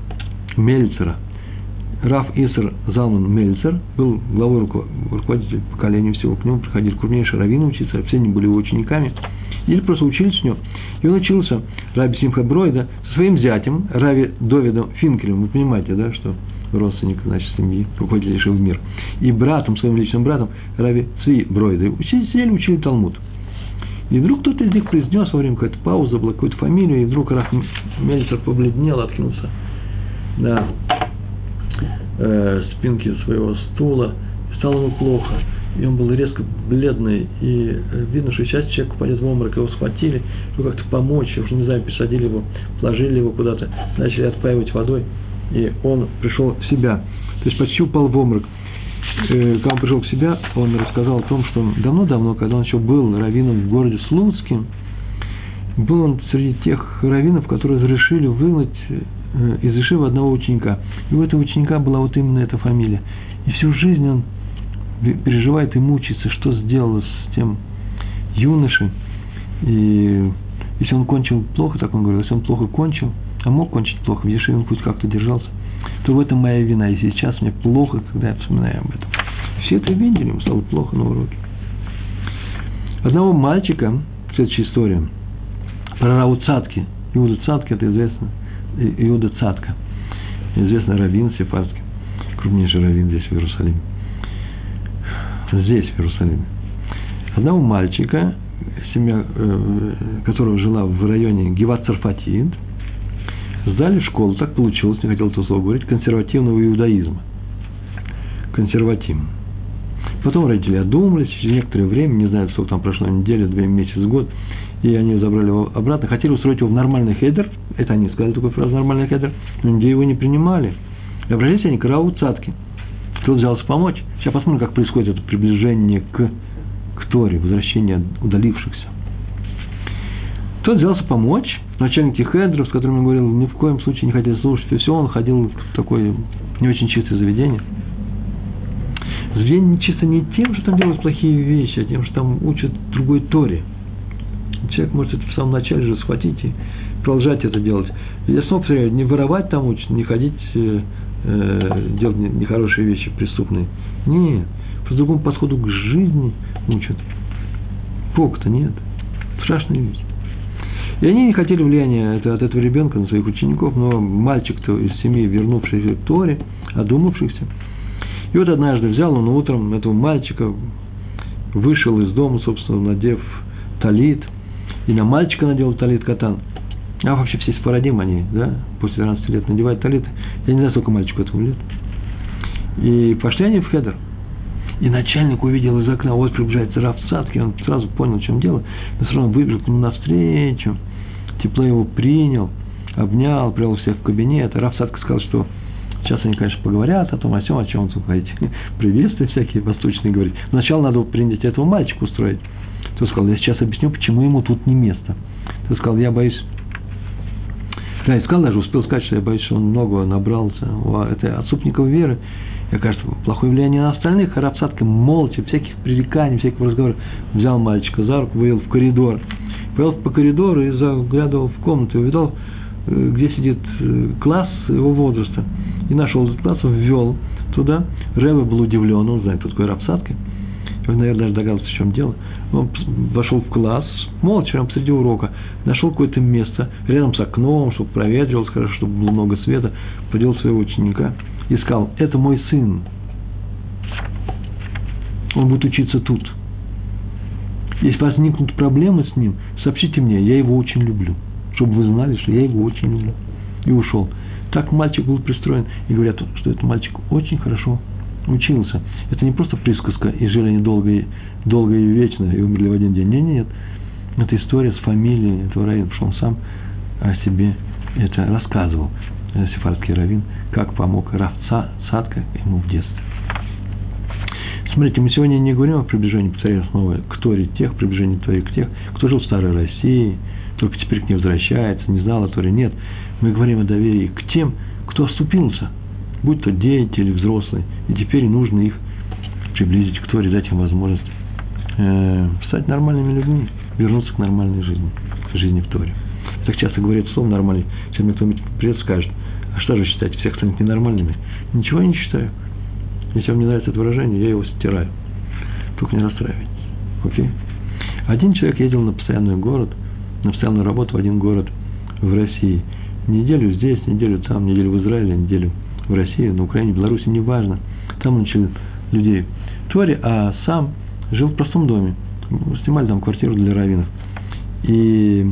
Мельцера. Раф Иср Залман Мельцер был главой руководителя поколения всего. К нему приходили крупнейшие раввины учиться, все они были его учениками. Или просто учились у него. И он учился Раби Симха Бройда со своим зятем, Рави Довидом Финкелем. Вы понимаете, да, что родственник, значит, семьи, руководитель в мир. И братом, своим личным братом, Рави Цви Бройда. Сидели, учили Талмуд. И вдруг кто-то из них произнес во время какой-то паузы, была какую-то фамилию, и вдруг Раф Мельцер побледнел, откинулся на э, спинке своего стула, и стало ему плохо. И он был резко бледный, и э, видно, что сейчас человек упадет в обморок, его схватили, чтобы как-то помочь, уже не знаю, посадили его, положили его куда-то, начали отпаивать водой и он пришел в себя. То есть почти упал в обморок. Э, когда он пришел к себя, он рассказал о том, что давно-давно, когда он еще был раввином в городе Слуцким, был он среди тех раввинов, которые разрешили выгнать э, из Ишива одного ученика. И у этого ученика была вот именно эта фамилия. И всю жизнь он переживает и мучается, что сделал с тем юношей. И если он кончил плохо, так он говорил, если он плохо кончил – а мог кончить плохо, в Ешиве он хоть как-то держался, то в этом моя вина. И сейчас мне плохо, когда я вспоминаю об этом. Все это видели, ему стало плохо на уроке. Одного мальчика, следующая история, про Рау Цатки. Иуда Цатки, это известно, Иуда Цатка, известный раввин сефардский, крупнейший раввин здесь, в Иерусалиме. Здесь, в Иерусалиме. одного мальчика, семья э, которого жила в районе Геват Царфатид, в школу, так получилось, не хотел это слово говорить, консервативного иудаизма. Консервативно. Потом родители одумались, через некоторое время, не знаю, сколько там прошло, неделя, две месяца, год, и они забрали его обратно, хотели устроить его в нормальный хедер, это они сказали такую фразу, нормальный хедер, но нигде его не принимали. И обратились они к Рау Цатке. Тот взялся помочь. Сейчас посмотрим, как происходит это приближение к, к Торе, возвращение удалившихся. Тот взялся помочь, начальники хедров, с которыми я говорил, ни в коем случае не хотели слушать, и все, он ходил в такое не очень чистое заведение. Заведение чисто не тем, что там делают плохие вещи, а тем, что там учат другой Торе. Человек может это в самом начале же схватить и продолжать это делать. Я снова повторяю, не воровать там учат, не ходить, э, э делать нехорошие вещи преступные. Нет, по другому подходу к жизни учат. Бог-то нет. Страшная вещь. И они не хотели влияния от этого ребенка на своих учеников, но мальчик-то из семьи, вернувшийся к Торе, одумавшихся. И вот однажды взял он утром этого мальчика, вышел из дома, собственно, надев талит, и на мальчика надел талит катан. А вообще все спорадим они, да, после 12 лет надевают талит. Я не знаю, сколько мальчику этому лет. И пошли они в хедер. И начальник увидел из окна, вот приближается Раф Цатки, он сразу понял, в чем дело, но все равно выбежал к нему навстречу, тепло его принял, обнял, привел всех в кабинет. И Раф Цатка сказал, что сейчас они, конечно, поговорят о том, о чем, о чем тут говорит. *laughs* Приветствия всякие восточные говорить. Сначала надо принять этого мальчика устроить. Ты сказал, я сейчас объясню, почему ему тут не место. Ты сказал, я боюсь, да, я сказал даже, успел сказать, что я боюсь, что он много набрался. Это отступников веры и кажется, плохое влияние на остальных, а Рапсадка молча, всяких пререканий, всяких разговоров, взял мальчика за руку, вывел в коридор. Повел по коридору и заглядывал в комнату, увидел, э, где сидит э, класс его возраста. И нашел этот класс, ввел туда. Рэбе был удивлен, он знает, кто такой Рапсадка. Он, наверное, даже догадался, в чем дело. Он вошел в класс, молча, посреди урока, нашел какое-то место рядом с окном, чтобы проветривалось хорошо, чтобы было много света, подел своего ученика – и сказал, это мой сын, он будет учиться тут. Если возникнут проблемы с ним, сообщите мне, я его очень люблю, чтобы вы знали, что я его очень люблю. И ушел. Так мальчик был пристроен, и говорят, что этот мальчик очень хорошо учился. Это не просто присказка, и жили они долго и, долго и вечно, и умерли в один день. Нет, нет, это история с фамилией этого равина, потому что он сам о себе это рассказывал, сефардский равин, как помог Равца Садка ему в детстве. Смотрите, мы сегодня не говорим о приближении, повторяю снова, к Торе тех, приближении Торе к тех, кто жил в Старой России, только теперь к ней возвращается, не знал о Торе, нет. Мы говорим о доверии к тем, кто оступился, будь то дети или взрослые, и теперь нужно их приблизить к Торе, дать им возможность э, стать нормальными людьми, вернуться к нормальной жизни, к жизни в Торе. Так часто говорят слово нормальный, сейчас мне кто-нибудь придет скажет, что же считать, всех станет ненормальными? Ничего я не считаю. Если вам не нравится это выражение, я его стираю. Только не расстраивайтесь. Окей? Один человек ездил на постоянный город, на постоянную работу в один город в России. Неделю здесь, неделю там, неделю в Израиле, неделю в России, на Украине, в Беларуси, неважно. Там он учил людей Торе, а сам жил в простом доме. Снимали там квартиру для раввинов. И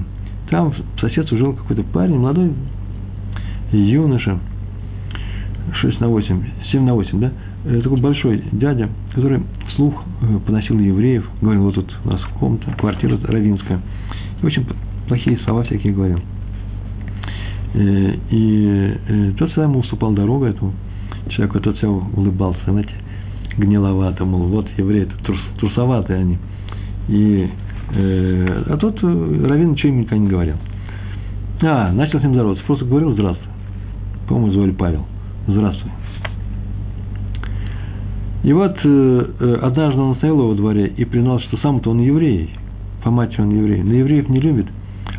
там в соседстве жил какой-то парень, молодой юноша, 6 на 8, 7 на 8, да, э, такой большой дядя, который вслух э, поносил евреев, говорил, вот тут у нас комната, квартира равинская, и очень плохие слова всякие говорил. Э, и тот всегда ему уступал дорогу этому человеку, тот все улыбался, знаете, гниловато, мол, вот евреи, трус, трусоватые они. И, а тот Равин ничего им никогда не говорил. А, начал с ним здороваться, просто говорил здравствуй. По-моему, звали Павел. Здравствуй. И вот э, э, однажды он стоял во дворе и признал, что сам-то он еврей, по матери он еврей, но евреев не любит,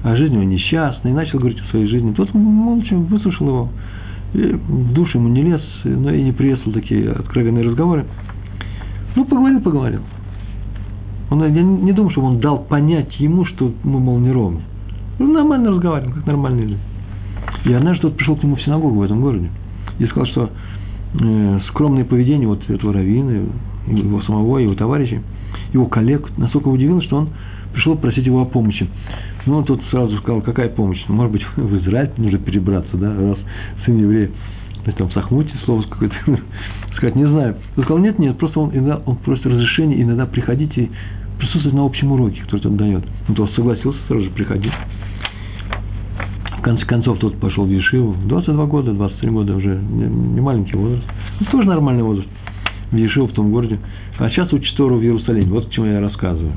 а жизнь его несчастна, и начал говорить о своей жизни. Тот молча выслушал его, и в душу ему не лез, но и не приветствовал такие откровенные разговоры. Ну, поговорил, поговорил. Он, я не думаю, что он дал понять ему, что мы, мол, неровны. Ну, нормально разговариваем, как нормальные люди. И однажды тот пришел к нему в синагогу в этом городе и сказал, что э, скромное поведение вот этого раввина, его самого, его товарищей, его коллег, настолько удивило, что он пришел просить его о помощи. Ну, он тут сразу сказал, какая помощь? Ну, может быть, *laughs* в Израиль нужно перебраться, да, раз сын еврея, там, в Сахмуте слово какое-то, *laughs* сказать, не знаю. Он сказал, нет, нет, просто он, иногда, он просит разрешения иногда приходить и присутствовать на общем уроке, который он дает. Ну, то согласился сразу же приходить. Конце концов, тот пошел в Ешиву. 22 года, 23 года уже, не, маленький возраст. Ну, тоже нормальный возраст. В Ешиву, в том городе. А сейчас учит Тору в Иерусалиме. Вот к чему я рассказываю.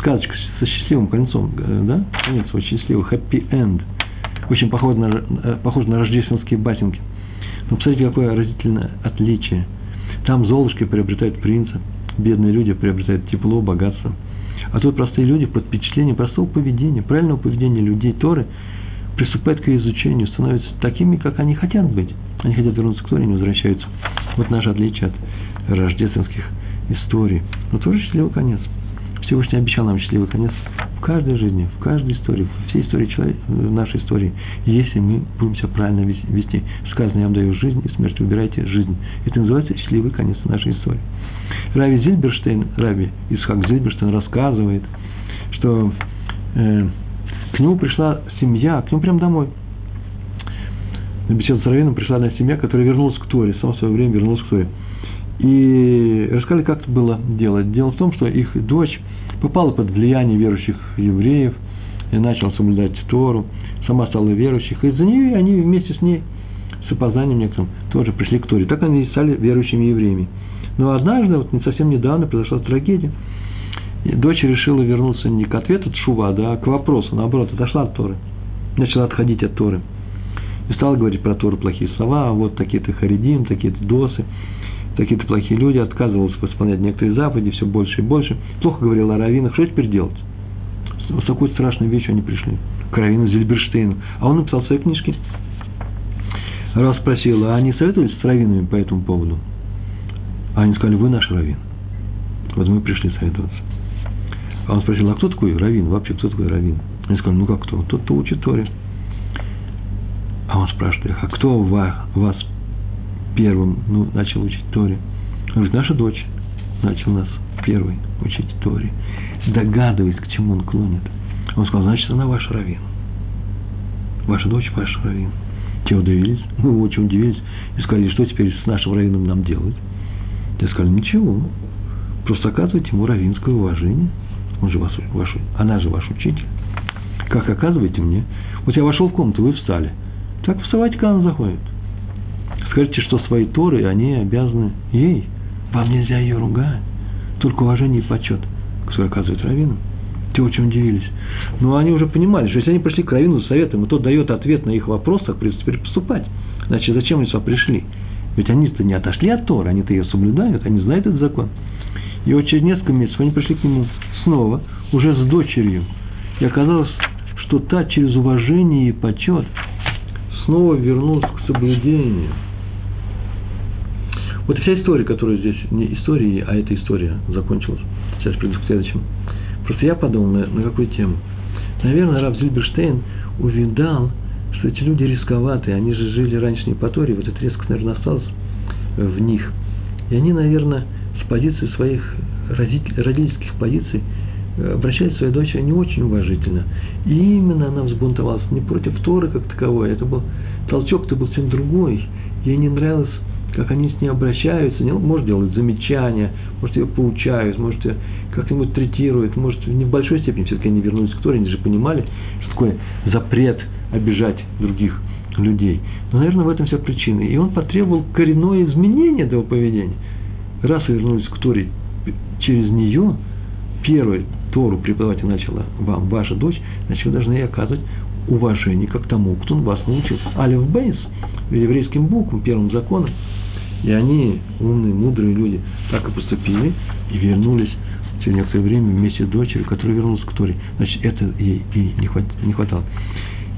Сказочка со счастливым концом, э, да? Конец очень счастливый, happy end. Очень похож на, э, похож на рождественские батинки. Но посмотрите, какое разительное отличие. Там Золушки приобретают принца, бедные люди приобретают тепло, богатство. А тут простые люди под впечатлением простого поведения, правильного поведения людей Торы приступают к изучению, становятся такими, как они хотят быть. Они хотят вернуться к Торе, не возвращаются. Вот наше отличие от рождественских историй. Но тоже счастливый конец. Всевышний обещал нам счастливый конец в каждой жизни, в каждой истории, в всей истории человека, в нашей истории, если мы будем себя правильно вести. Сказано, я вам даю жизнь и смерть, выбирайте жизнь. Это называется счастливый конец нашей истории. Рави Зильберштейн, Рави Исхак Зильберштейн рассказывает, что э, к нему пришла семья, к нему прямо домой. На беседу с Равином пришла одна семья, которая вернулась к Торе, сама в свое время вернулась к Торе. И рассказали, как это было дело. Дело в том, что их дочь попала под влияние верующих евреев и начала соблюдать Тору, сама стала верующих, и из-за нее они вместе с ней, с опозданием некоторым, тоже пришли к Торе. Так они и стали верующими евреями. Но однажды, вот совсем недавно, произошла трагедия. Дочь решила вернуться не к ответу от Шува, да, а к вопросу, наоборот, отошла от Торы. Начала отходить от Торы. И стала говорить про Тору плохие слова, а вот такие-то харидим, такие-то досы какие-то плохие люди, отказывался исполнять некоторые заповеди, все больше и больше. Плохо говорил о раввинах, что теперь делать? С такой страшной вещью они пришли. К раввину Зильберштейну. А он написал свои книжки. Раз спросил, а они советовались с раввинами по этому поводу? А они сказали, вы наш раввин. Вот мы пришли советоваться. А он спросил, а кто такой раввин? Вообще, кто такой раввин? Они сказали, ну как кто? Тот, кто учит Торе. А он спрашивает, а кто вас первым ну, начал учить Торе. Он говорит, наша дочь начал нас первый учить Торе. Догадываясь, к чему он клонит. Он сказал, значит, она ваш раввин. Ваша дочь ваш раввин. Те удивились, *laughs* ну, очень удивились, и сказали, что теперь с нашим раввином нам делать? Я сказали, ничего, просто оказывайте ему раввинское уважение. Он же ваш, ваш, она же ваш учитель. Как оказываете мне? Вот я вошел в комнату, вы встали. Так вставать, он заходит. Скажите, что свои Торы, они обязаны ей. Вам нельзя ее ругать. Только уважение и почет, который оказывает раввину. Те очень удивились. Но они уже понимали, что если они пришли к раввину с советом, и тот дает ответ на их вопрос, так теперь поступать. Значит, зачем они сюда пришли? Ведь они-то не отошли от Торы, они-то ее соблюдают, они знают этот закон. И вот через несколько месяцев они пришли к нему снова, уже с дочерью. И оказалось, что та через уважение и почет снова вернулась к соблюдению – вот вся история, которая здесь не история, а эта история закончилась. Сейчас приду к следующему. Просто я подумал, на, на какую тему. Наверное, Раб Зильберштейн увидал, что эти люди рисковатые, они же жили раньше не по Торе, вот этот резко, наверное, остался в них. И они, наверное, с позиции своих родительских позиций э, обращались к своей дочери не очень уважительно. И именно она взбунтовалась не против Торы как таковой, это был толчок-то был совсем другой. Ей не нравилось как они с ней обращаются, не, может делают замечания, может ее поучают, может ее как-нибудь третируют, может не в большой степени все-таки они вернулись к Торе, они же понимали, что такое запрет обижать других людей. Но, наверное, в этом вся причина. И он потребовал коренное изменение этого поведения. Раз вернулись к Торе через нее, первую Тору преподавать начала вам ваша дочь, значит, вы должны ей оказывать уважение как тому, кто вас научил. Алиф Бейс, еврейским буквам, первым законом, и они, умные, мудрые люди, так и поступили и вернулись через некоторое время вместе с дочерью, которая вернулась к Торе. Значит, это ей и не хватало.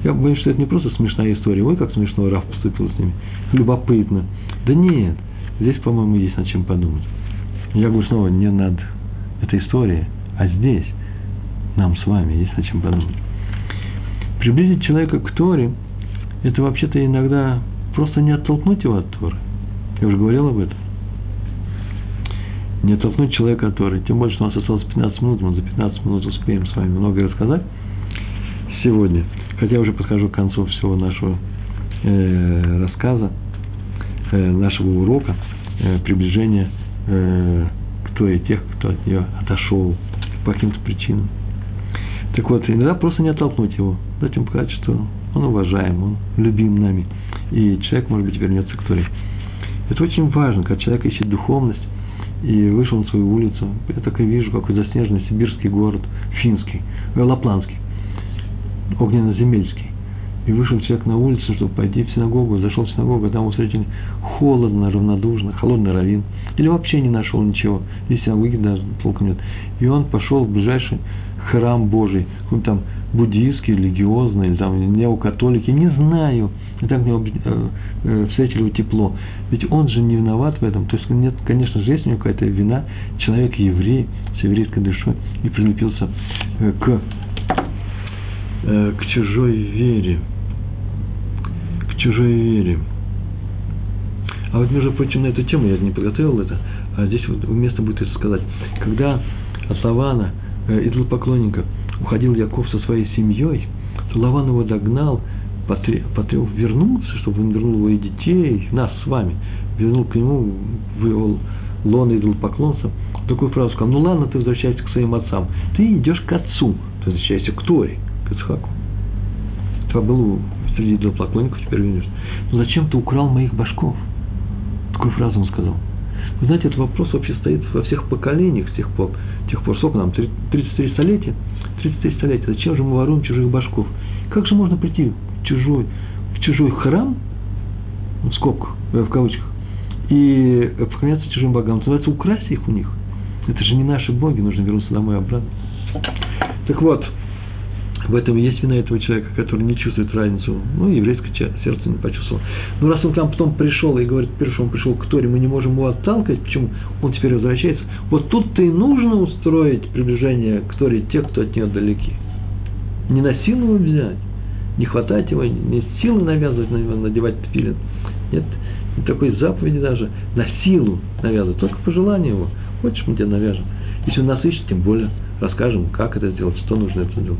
Я боюсь, что это не просто смешная история. Ой, как смешно Раф поступил с ними. Любопытно. Да нет, здесь, по-моему, есть над чем подумать. Я говорю снова, не над этой историей, а здесь нам с вами есть над чем подумать. Приблизить человека к Торе, это вообще-то иногда просто не оттолкнуть его от Торы. Я уже говорил об этом. Не оттолкнуть человека, который, тем больше, что у нас осталось 15 минут, мы за 15 минут успеем с вами многое рассказать сегодня. Хотя я уже подхожу к концу всего нашего э, рассказа, э, нашего урока, э, приближения э, к той тех, кто от нее отошел по каким-то причинам. Так вот, иногда просто не оттолкнуть его, дать ему показать, что он уважаем, он любим нами, и человек, может быть, вернется к Торе. Это очень важно, когда человек ищет духовность и вышел на свою улицу. Я так и вижу, какой заснеженный сибирский город, финский, э, лапландский, огненно-земельский. И вышел человек на улицу, чтобы пойти в синагогу, зашел в синагогу, а там встретили холодно, равнодушно, холодный равин. Или вообще не нашел ничего. И синагоги даже толком нет. И он пошел в ближайший храм Божий, какой там буддийский, религиозный, или там неокатолики, не знаю. И так мне э, э, встретили его тепло. Ведь он же не виноват в этом. То есть, нет, конечно же, есть у него какая-то вина. Человек еврей, с еврейской душой, и прилепился э, к, к чужой вере. Чужой вере. А вот, между прочим, на эту тему я не подготовил это, а здесь вот уместно будет это сказать. Когда от Лавана, э, идолопоклонника, уходил Яков со своей семьей, то Лаван его догнал, потребовал вернуться, чтобы он вернул его и детей, нас с вами, вернул к нему в его лон идолопоклонства, такую фразу сказал, ну ладно, ты возвращайся к своим отцам, ты идешь к отцу, ты возвращайся к Торе, к Ицхаку. Това был среди идолопоклонников, теперь вернешь. Но зачем ты украл моих башков? Такую фразу он сказал. Вы знаете, этот вопрос вообще стоит во всех поколениях с тех пор, тех пор, сколько нам, 33 столетия? 33 столетия. Зачем же мы воруем чужих башков? Как же можно прийти в чужой, в чужой храм, в скобках, э, в кавычках, и поклоняться чужим богам? Это называется украсть их у них. Это же не наши боги, нужно вернуться домой обратно. Так вот, в этом и есть вина этого человека, который не чувствует разницу. Ну, еврейское сердце не почувствовал. Но раз он к нам потом пришел и говорит, первый, что он пришел к Торе, мы не можем его отталкивать, почему он теперь возвращается. Вот тут-то и нужно устроить приближение к Торе тех, кто от нее далеки. Не на силу взять, не хватать его, не силы навязывать на него, надевать тфилин. Нет, не такой заповеди даже, на силу навязывать, только по желанию его. Хочешь, мы тебе навяжем. Если он нас ищет, тем более расскажем, как это сделать, что нужно это сделать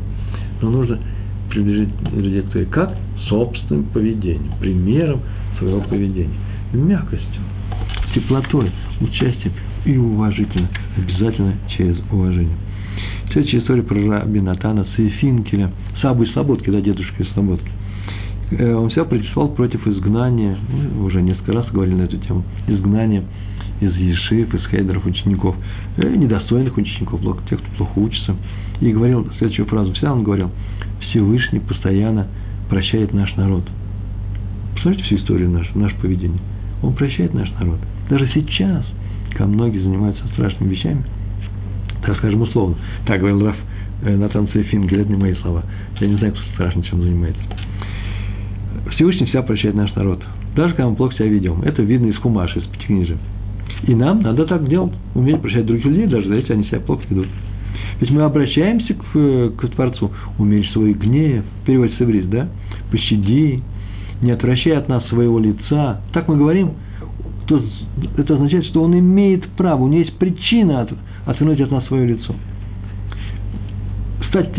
но нужно приближить людей к Торе. Как? Собственным поведением, примером своего поведения. Мягкостью, теплотой, участием и уважительно, обязательно через уважение. Следующая история про раби Натана Сефинкеля, Сабу из Слободки, да, дедушка из Слободки. Э, он всегда протестовал против изгнания, уже несколько раз говорили на эту тему, изгнания из ешив, из хейдеров учеников, э, недостойных учеников, тех, кто плохо учится. И говорил следующую фразу, всегда он говорил, Всевышний постоянно прощает наш народ. Посмотрите всю историю нашу, наше поведение. Он прощает наш народ. Даже сейчас, когда многие занимаются страшными вещами, так скажем условно, так говорил Раф э, Натан Сейфингель, это не мои слова. Я не знаю, кто страшно чем занимается. Всевышний всегда прощает наш народ. Даже когда мы плохо себя ведем. Это видно из Хумаши, из Пятикнижия. И нам надо так делать, уметь прощать других людей, даже если они себя плохо ведут. Ведь мы обращаемся к, к Творцу, уменьши свой гнев, перевод с иврит, да? Пощади, не отвращай от нас своего лица. Так мы говорим, то это означает, что он имеет право, у него есть причина от, отвернуть от нас свое лицо. Стать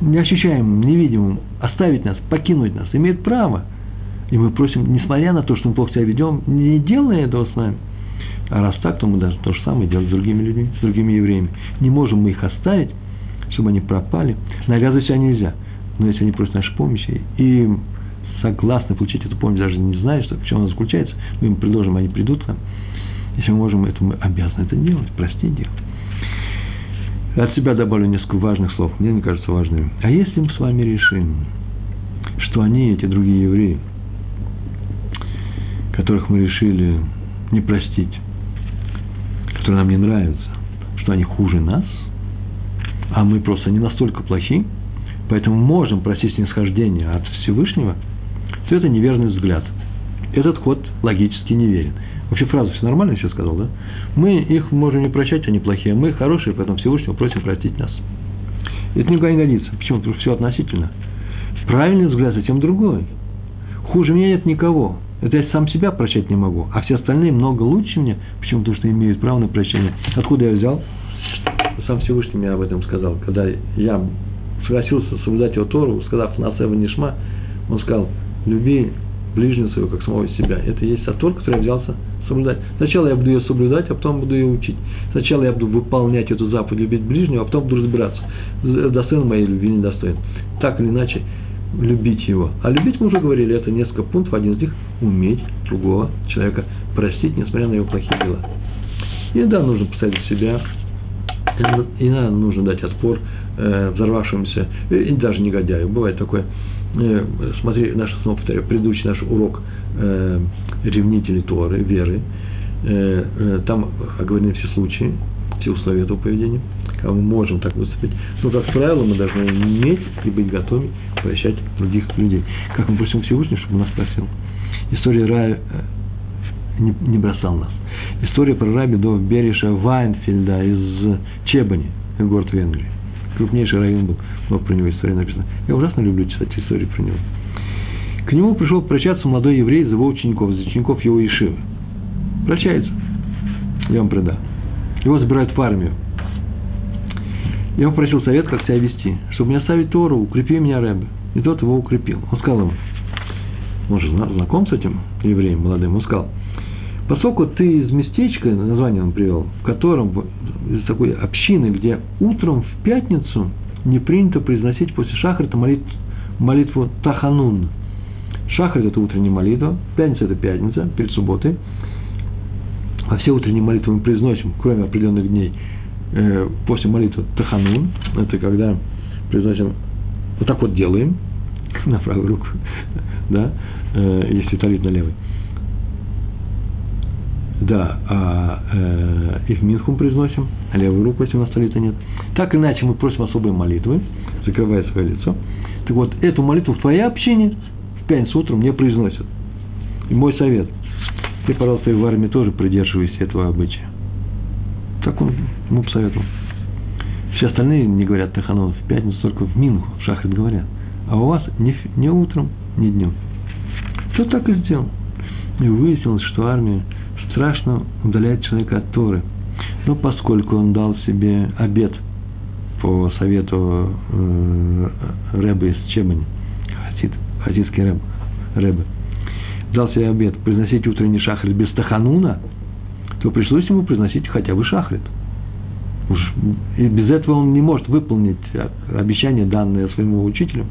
неощущаемым, невидимым, оставить нас, покинуть нас, имеет право. И мы просим, несмотря на то, что мы плохо себя ведем, не делай этого с нами – а раз так, то мы должны то же самое делать с другими людьми, с другими евреями. Не можем мы их оставить, чтобы они пропали. Навязывать себя нельзя. Но если они просят нашей помощи и согласны получить эту помощь, даже не зная, что, в чем она заключается, мы им предложим, они придут к нам. Если мы можем это, мы обязаны это делать, простить делать. От себя добавлю несколько важных слов, мне они кажутся важными. А если мы с вами решим, что они, эти другие евреи, которых мы решили не простить, которые нам не нравятся, что они хуже нас, а мы просто не настолько плохи, поэтому можем просить снисхождения от Всевышнего, то это неверный взгляд. Этот ход логически неверен. Вообще фразу все нормально сейчас сказал, да? Мы их можем не прощать, они плохие, мы хорошие, поэтому Всевышнего просим простить нас. Это никуда не годится. Почему? Потому что все относительно. Правильный взгляд затем другой. Хуже меня нет никого. Это я сам себя прощать не могу, а все остальные много лучше меня, почему? Потому что имеют право на прощение. Откуда я взял? Сам Всевышний мне об этом сказал. Когда я согласился соблюдать его Тору, сказав «Насева Нишма», он сказал, люби ближнего своего, как самого себя. Это и есть Тор, который я взялся соблюдать. Сначала я буду ее соблюдать, а потом буду ее учить. Сначала я буду выполнять эту заповедь, любить ближнего, а потом буду разбираться, достоин моей любви, недостоин. Так или иначе, любить его. А любить, мы уже говорили, это несколько пунктов. Один из них – уметь другого человека простить, несмотря на его плохие дела. Иногда нужно поставить себя, иногда нужно дать отпор э, взорвавшемуся, и даже негодяю. Бывает такое. Э, смотри, наш, снова повторяю, предыдущий наш урок э, ревнители Торы, веры. Э, э, там оговорены все случаи, все условия этого поведения – а мы можем так выступить. Но, как правило, мы должны уметь и быть готовы прощать других людей. Как мы просим Всевышнего, чтобы нас просил. История рая э, не, не бросал нас. История про раби до Бериша Вайнфельда из Чебани, город Венгрии. Крупнейший район был, много про него история написана. Я ужасно люблю читать истории про него. К нему пришел прощаться молодой еврей из его учеников, из учеников его Ишивы. Прощается. Я вам предам. Его забирают в армию. Я попросил совет, как себя вести, чтобы не оставить Тору, укрепи меня, Рэбе. И тот его укрепил. Он сказал ему, он же знаком с этим евреем молодым, он сказал, поскольку ты из местечка, название он привел, в котором, из такой общины, где утром в пятницу не принято произносить после шахрита молитву, молитву Таханун. Шахрит – это утренняя молитва, пятница – это пятница, перед субботой. А все утренние молитвы мы произносим, кроме определенных дней – Э, после молитвы Таханун, это когда произносим, вот так вот делаем, *laughs* на правую руку, *laughs* да, э, если талит на левый. Да, а э, и в Минхум произносим, а левую руку, если у нас талита нет. Так иначе мы просим особые молитвы, закрывая свое лицо. Так вот, эту молитву в твоей общине в пятницу утром не произносят. И мой совет, ты, пожалуйста, и в армии тоже придерживайся этого обычая. Так он ему посоветовал. Все остальные не говорят Таханон в пятницу, только в Минху, в Шахрит говорят. А у вас не, не утром, не днем. Кто так и сделал. И выяснилось, что армия страшно удаляет человека от Торы. Но поскольку он дал себе обед по совету э, Рэбе из Чебани, хасид, хасидский рэб, Рэбе, дал себе обед произносить утренний шахрит без тахануна – то пришлось ему произносить хотя бы шахрит. Уж, и без этого он не может выполнить обещание, данное своему учителю.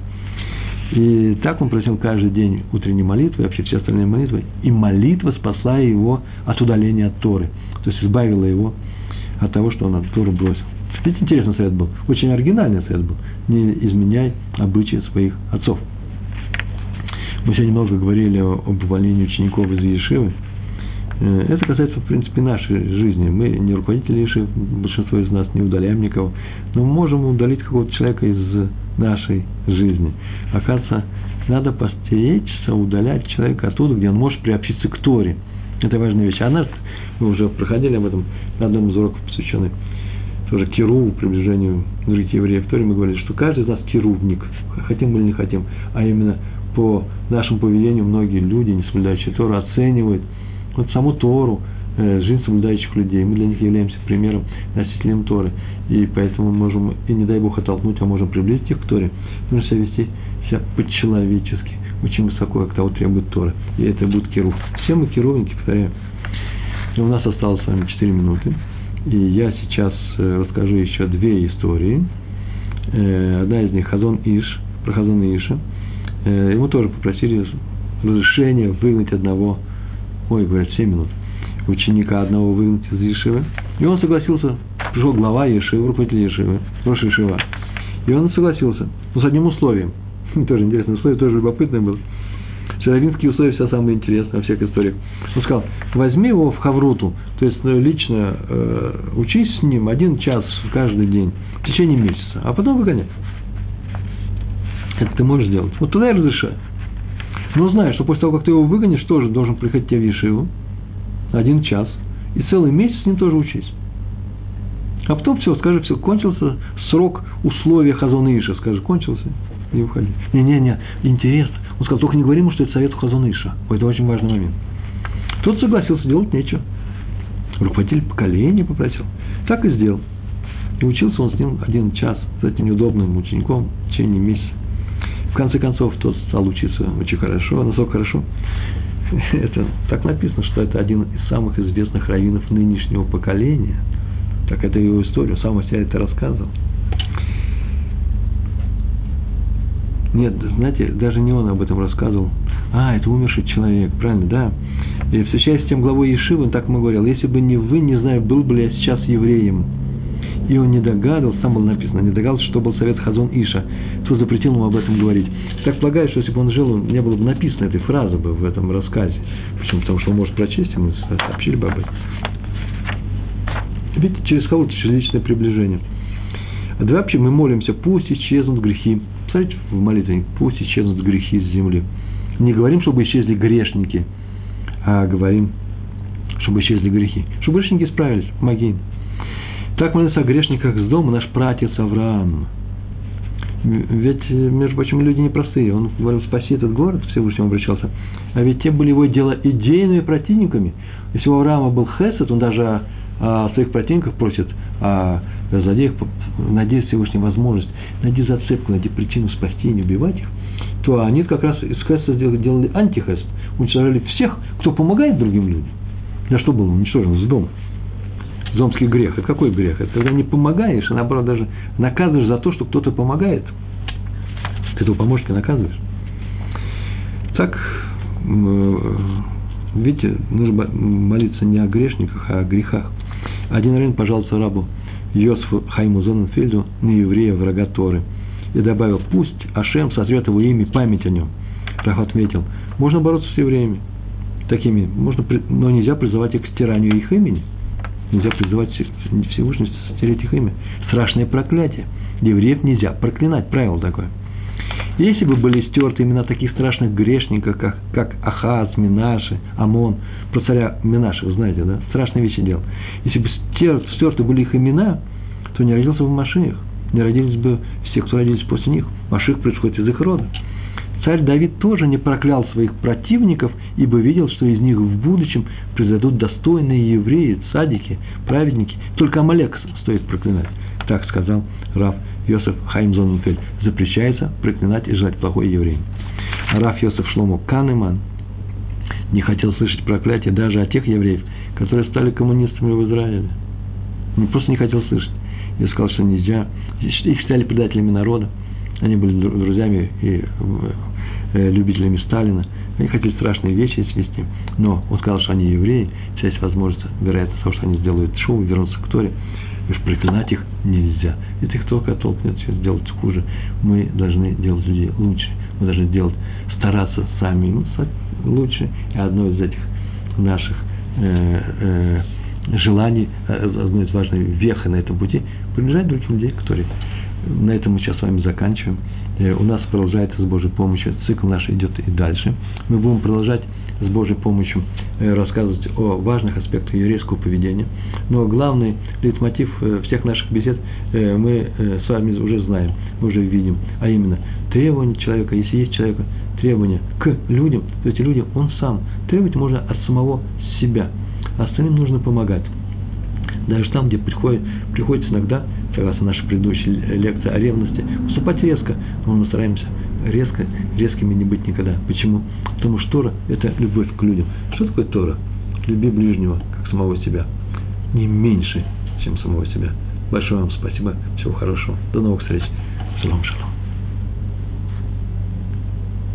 И так он просил каждый день утренней молитвы, вообще все остальные молитвы. И молитва спасла его от удаления от Торы. То есть избавила его от того, что он от Торы бросил. Видите, интересный совет был. Очень оригинальный совет был. Не изменяй обычаи своих отцов. Мы сегодня много говорили об увольнении учеников из Ешивы. Э, это касается, в принципе, нашей жизни. Мы не руководители Иши, большинство из нас не удаляем никого, но можем удалить какого-то человека из нашей жизни. Оказывается, надо постеречься, удалять человека оттуда, где он может приобщиться к Торе. Это важная вещь. А нас, мы уже проходили об этом на одном из уроков, посвященный тоже киру, приближению других евреев Торе, мы говорили, что каждый из нас кирувник, хотим мы или не хотим, а именно по нашему поведению многие люди, не соблюдающие Тору, оценивают – вот саму Тору, э, жизнь соблюдающих людей. Мы для них являемся примером, носителем Торы. И поэтому мы можем, и не дай Бог оттолкнуть, а можем приблизить их к Торе. Нужно себя вести себя по-человечески, очень высоко, как того требует Тора. И это будет Кирув. Все мы кирувники, повторяю. И у нас осталось с вами 4 минуты. И я сейчас э, расскажу еще две истории. Э, одна из них Хазон Иш, про Хазон Иша. Ему тоже попросили разрешение выгнать одного ой, говорят, 7 минут, ученика одного выгнать из Ешивы. И он согласился, пришел глава Ешивы, руководитель Ешивы, Роша Ешива. И он согласился, но с одним условием. *laughs* Тоже интересное условие, тоже любопытное было. Шаровинские условия все самое интересное во всех историях. Он сказал, возьми его в Хавруту, то есть ну, лично э, учись с ним один час каждый день в течение месяца, а потом выгоняй. Это ты можешь сделать. Вот туда и разрешаю. Но знай, что после того, как ты его выгонишь, тоже должен приходить тебе в Ешиву, один час, и целый месяц с ним тоже учись. А потом все, скажи, все, кончился срок условия Хазона Иша, скажи, кончился, и уходи. Не-не-не, интересно, Он сказал, только не говори ему, что это совет Хазуныша. Это очень важный момент. Тот согласился, делать нечего. Руководитель поколения попросил. Так и сделал. И учился он с ним один час, с этим неудобным учеником в течение месяца. В конце концов, тот стал учиться очень хорошо, насколько хорошо. *laughs* Это так написано, что это один из самых известных раввинов нынешнего поколения. Так это его история, сам о себе это рассказывал. Нет, знаете, даже не он об этом рассказывал. А, это умерший человек, правильно, да. И встречаясь с тем главой Ешивы, он так ему говорил, если бы не вы, не знаю, был бы ли я сейчас евреем. И он не догадывался, там было написано, не догадывался, что был совет Хазон Иша, кто запретил ему об этом говорить. Так полагаю, что если бы он жил, не было бы написано этой фразы бы в этом рассказе. Почему? Потому что он может прочесть, ему сообщили бы об этом. Видите, через кого-то, через личное приближение. А давай вообще мы молимся, пусть исчезнут грехи. Смотрите в молитве, пусть исчезнут грехи с земли. Не говорим, чтобы исчезли грешники, а говорим, чтобы исчезли грехи. Чтобы грешники справились, помоги им. Так молился о грешниках с дома наш пратец Авраам. Ведь, между прочим, люди непростые. Он говорил, спаси этот город, Всевышнему обращался. А ведь те были его дела идейными противниками. Если у Авраама был хесед, он даже о своих противниках просит, а сзади их, найди Всевышнюю возможность, найди зацепку, найди причину спасти и не убивать их, то они как раз из хеста делали антихест, уничтожали всех, кто помогает другим людям. За что был уничтожен? С дома. Зомский грех. Это какой грех? Это когда не помогаешь, а наоборот даже наказываешь за то, что кто-то помогает. Ты этого помощника наказываешь. Так, э, видите, нужно молиться не о грешниках, а о грехах. Один раввин пожаловался рабу Йосифу Хайму Зоненфельду на еврея, врага Торы. И добавил, пусть Ашем сотрет его имя память о нем. Раф отметил, можно бороться с евреями такими, можно, но нельзя призывать их к стиранию их имени. Нельзя призывать Всевышнего стереть их имя. Страшное проклятие. Евреев нельзя проклинать, правило такое. Если бы были стерты имена таких страшных грешников, как, как Ахаз, Минаши, Амон, про царя Минаши, вы знаете, да, страшные вещи делал. Если бы стерты были их имена, то не родился бы Машиих, не родились бы все, кто родились после них. Маших происходит из их рода. Царь Давид тоже не проклял своих противников, ибо видел, что из них в будущем произойдут достойные евреи, садики, праведники. Только Амалек стоит проклинать. Так сказал Раф Йосеф Хайм Зоненфельд. Запрещается проклинать и желать плохой еврей. Раф Йосеф Шлому Канеман не хотел слышать проклятие даже от тех евреев, которые стали коммунистами в Израиле. Он просто не хотел слышать. Я сказал, что нельзя. Их считали предателями народа. Они были друзьями и э, любителями Сталина. Они хотели страшные вещи свести. Но он сказал, что они евреи. Вся есть возможность, вероятно, того, что они сделают шоу, вернутся к Торе. Уж проклинать их нельзя. Это их только оттолкнет, все сделать хуже. Мы должны делать людей лучше. Мы должны делать, стараться сами ну, лучше. И одно из этих наших э, э, желаний, э, одно из важных веха на этом пути, приближать других людей, которые на этом мы сейчас с вами заканчиваем. Э, у нас продолжается с Божьей помощью, цикл наш идет и дальше. Мы будем продолжать с Божьей помощью э, рассказывать о важных аспектах еврейского поведения. Но главный лейтмотив всех наших бесед мы с вами уже знаем, мы уже видим, а именно требования человека, если есть человека, требования к людям, то эти люди он сам. Требовать можно от самого себя, а остальным нужно помогать. Даже там, где приходит, приходится иногда, согласно нашей предыдущей лекции о ревности, поступать резко, но мы стараемся резко, резкими не быть никогда. Почему? Потому что Тора – это любовь к людям. Что такое Тора? Люби ближнего, как самого себя. Не меньше, чем самого себя. Большое вам спасибо. Всего хорошего. До новых встреч. Шалом, шалом.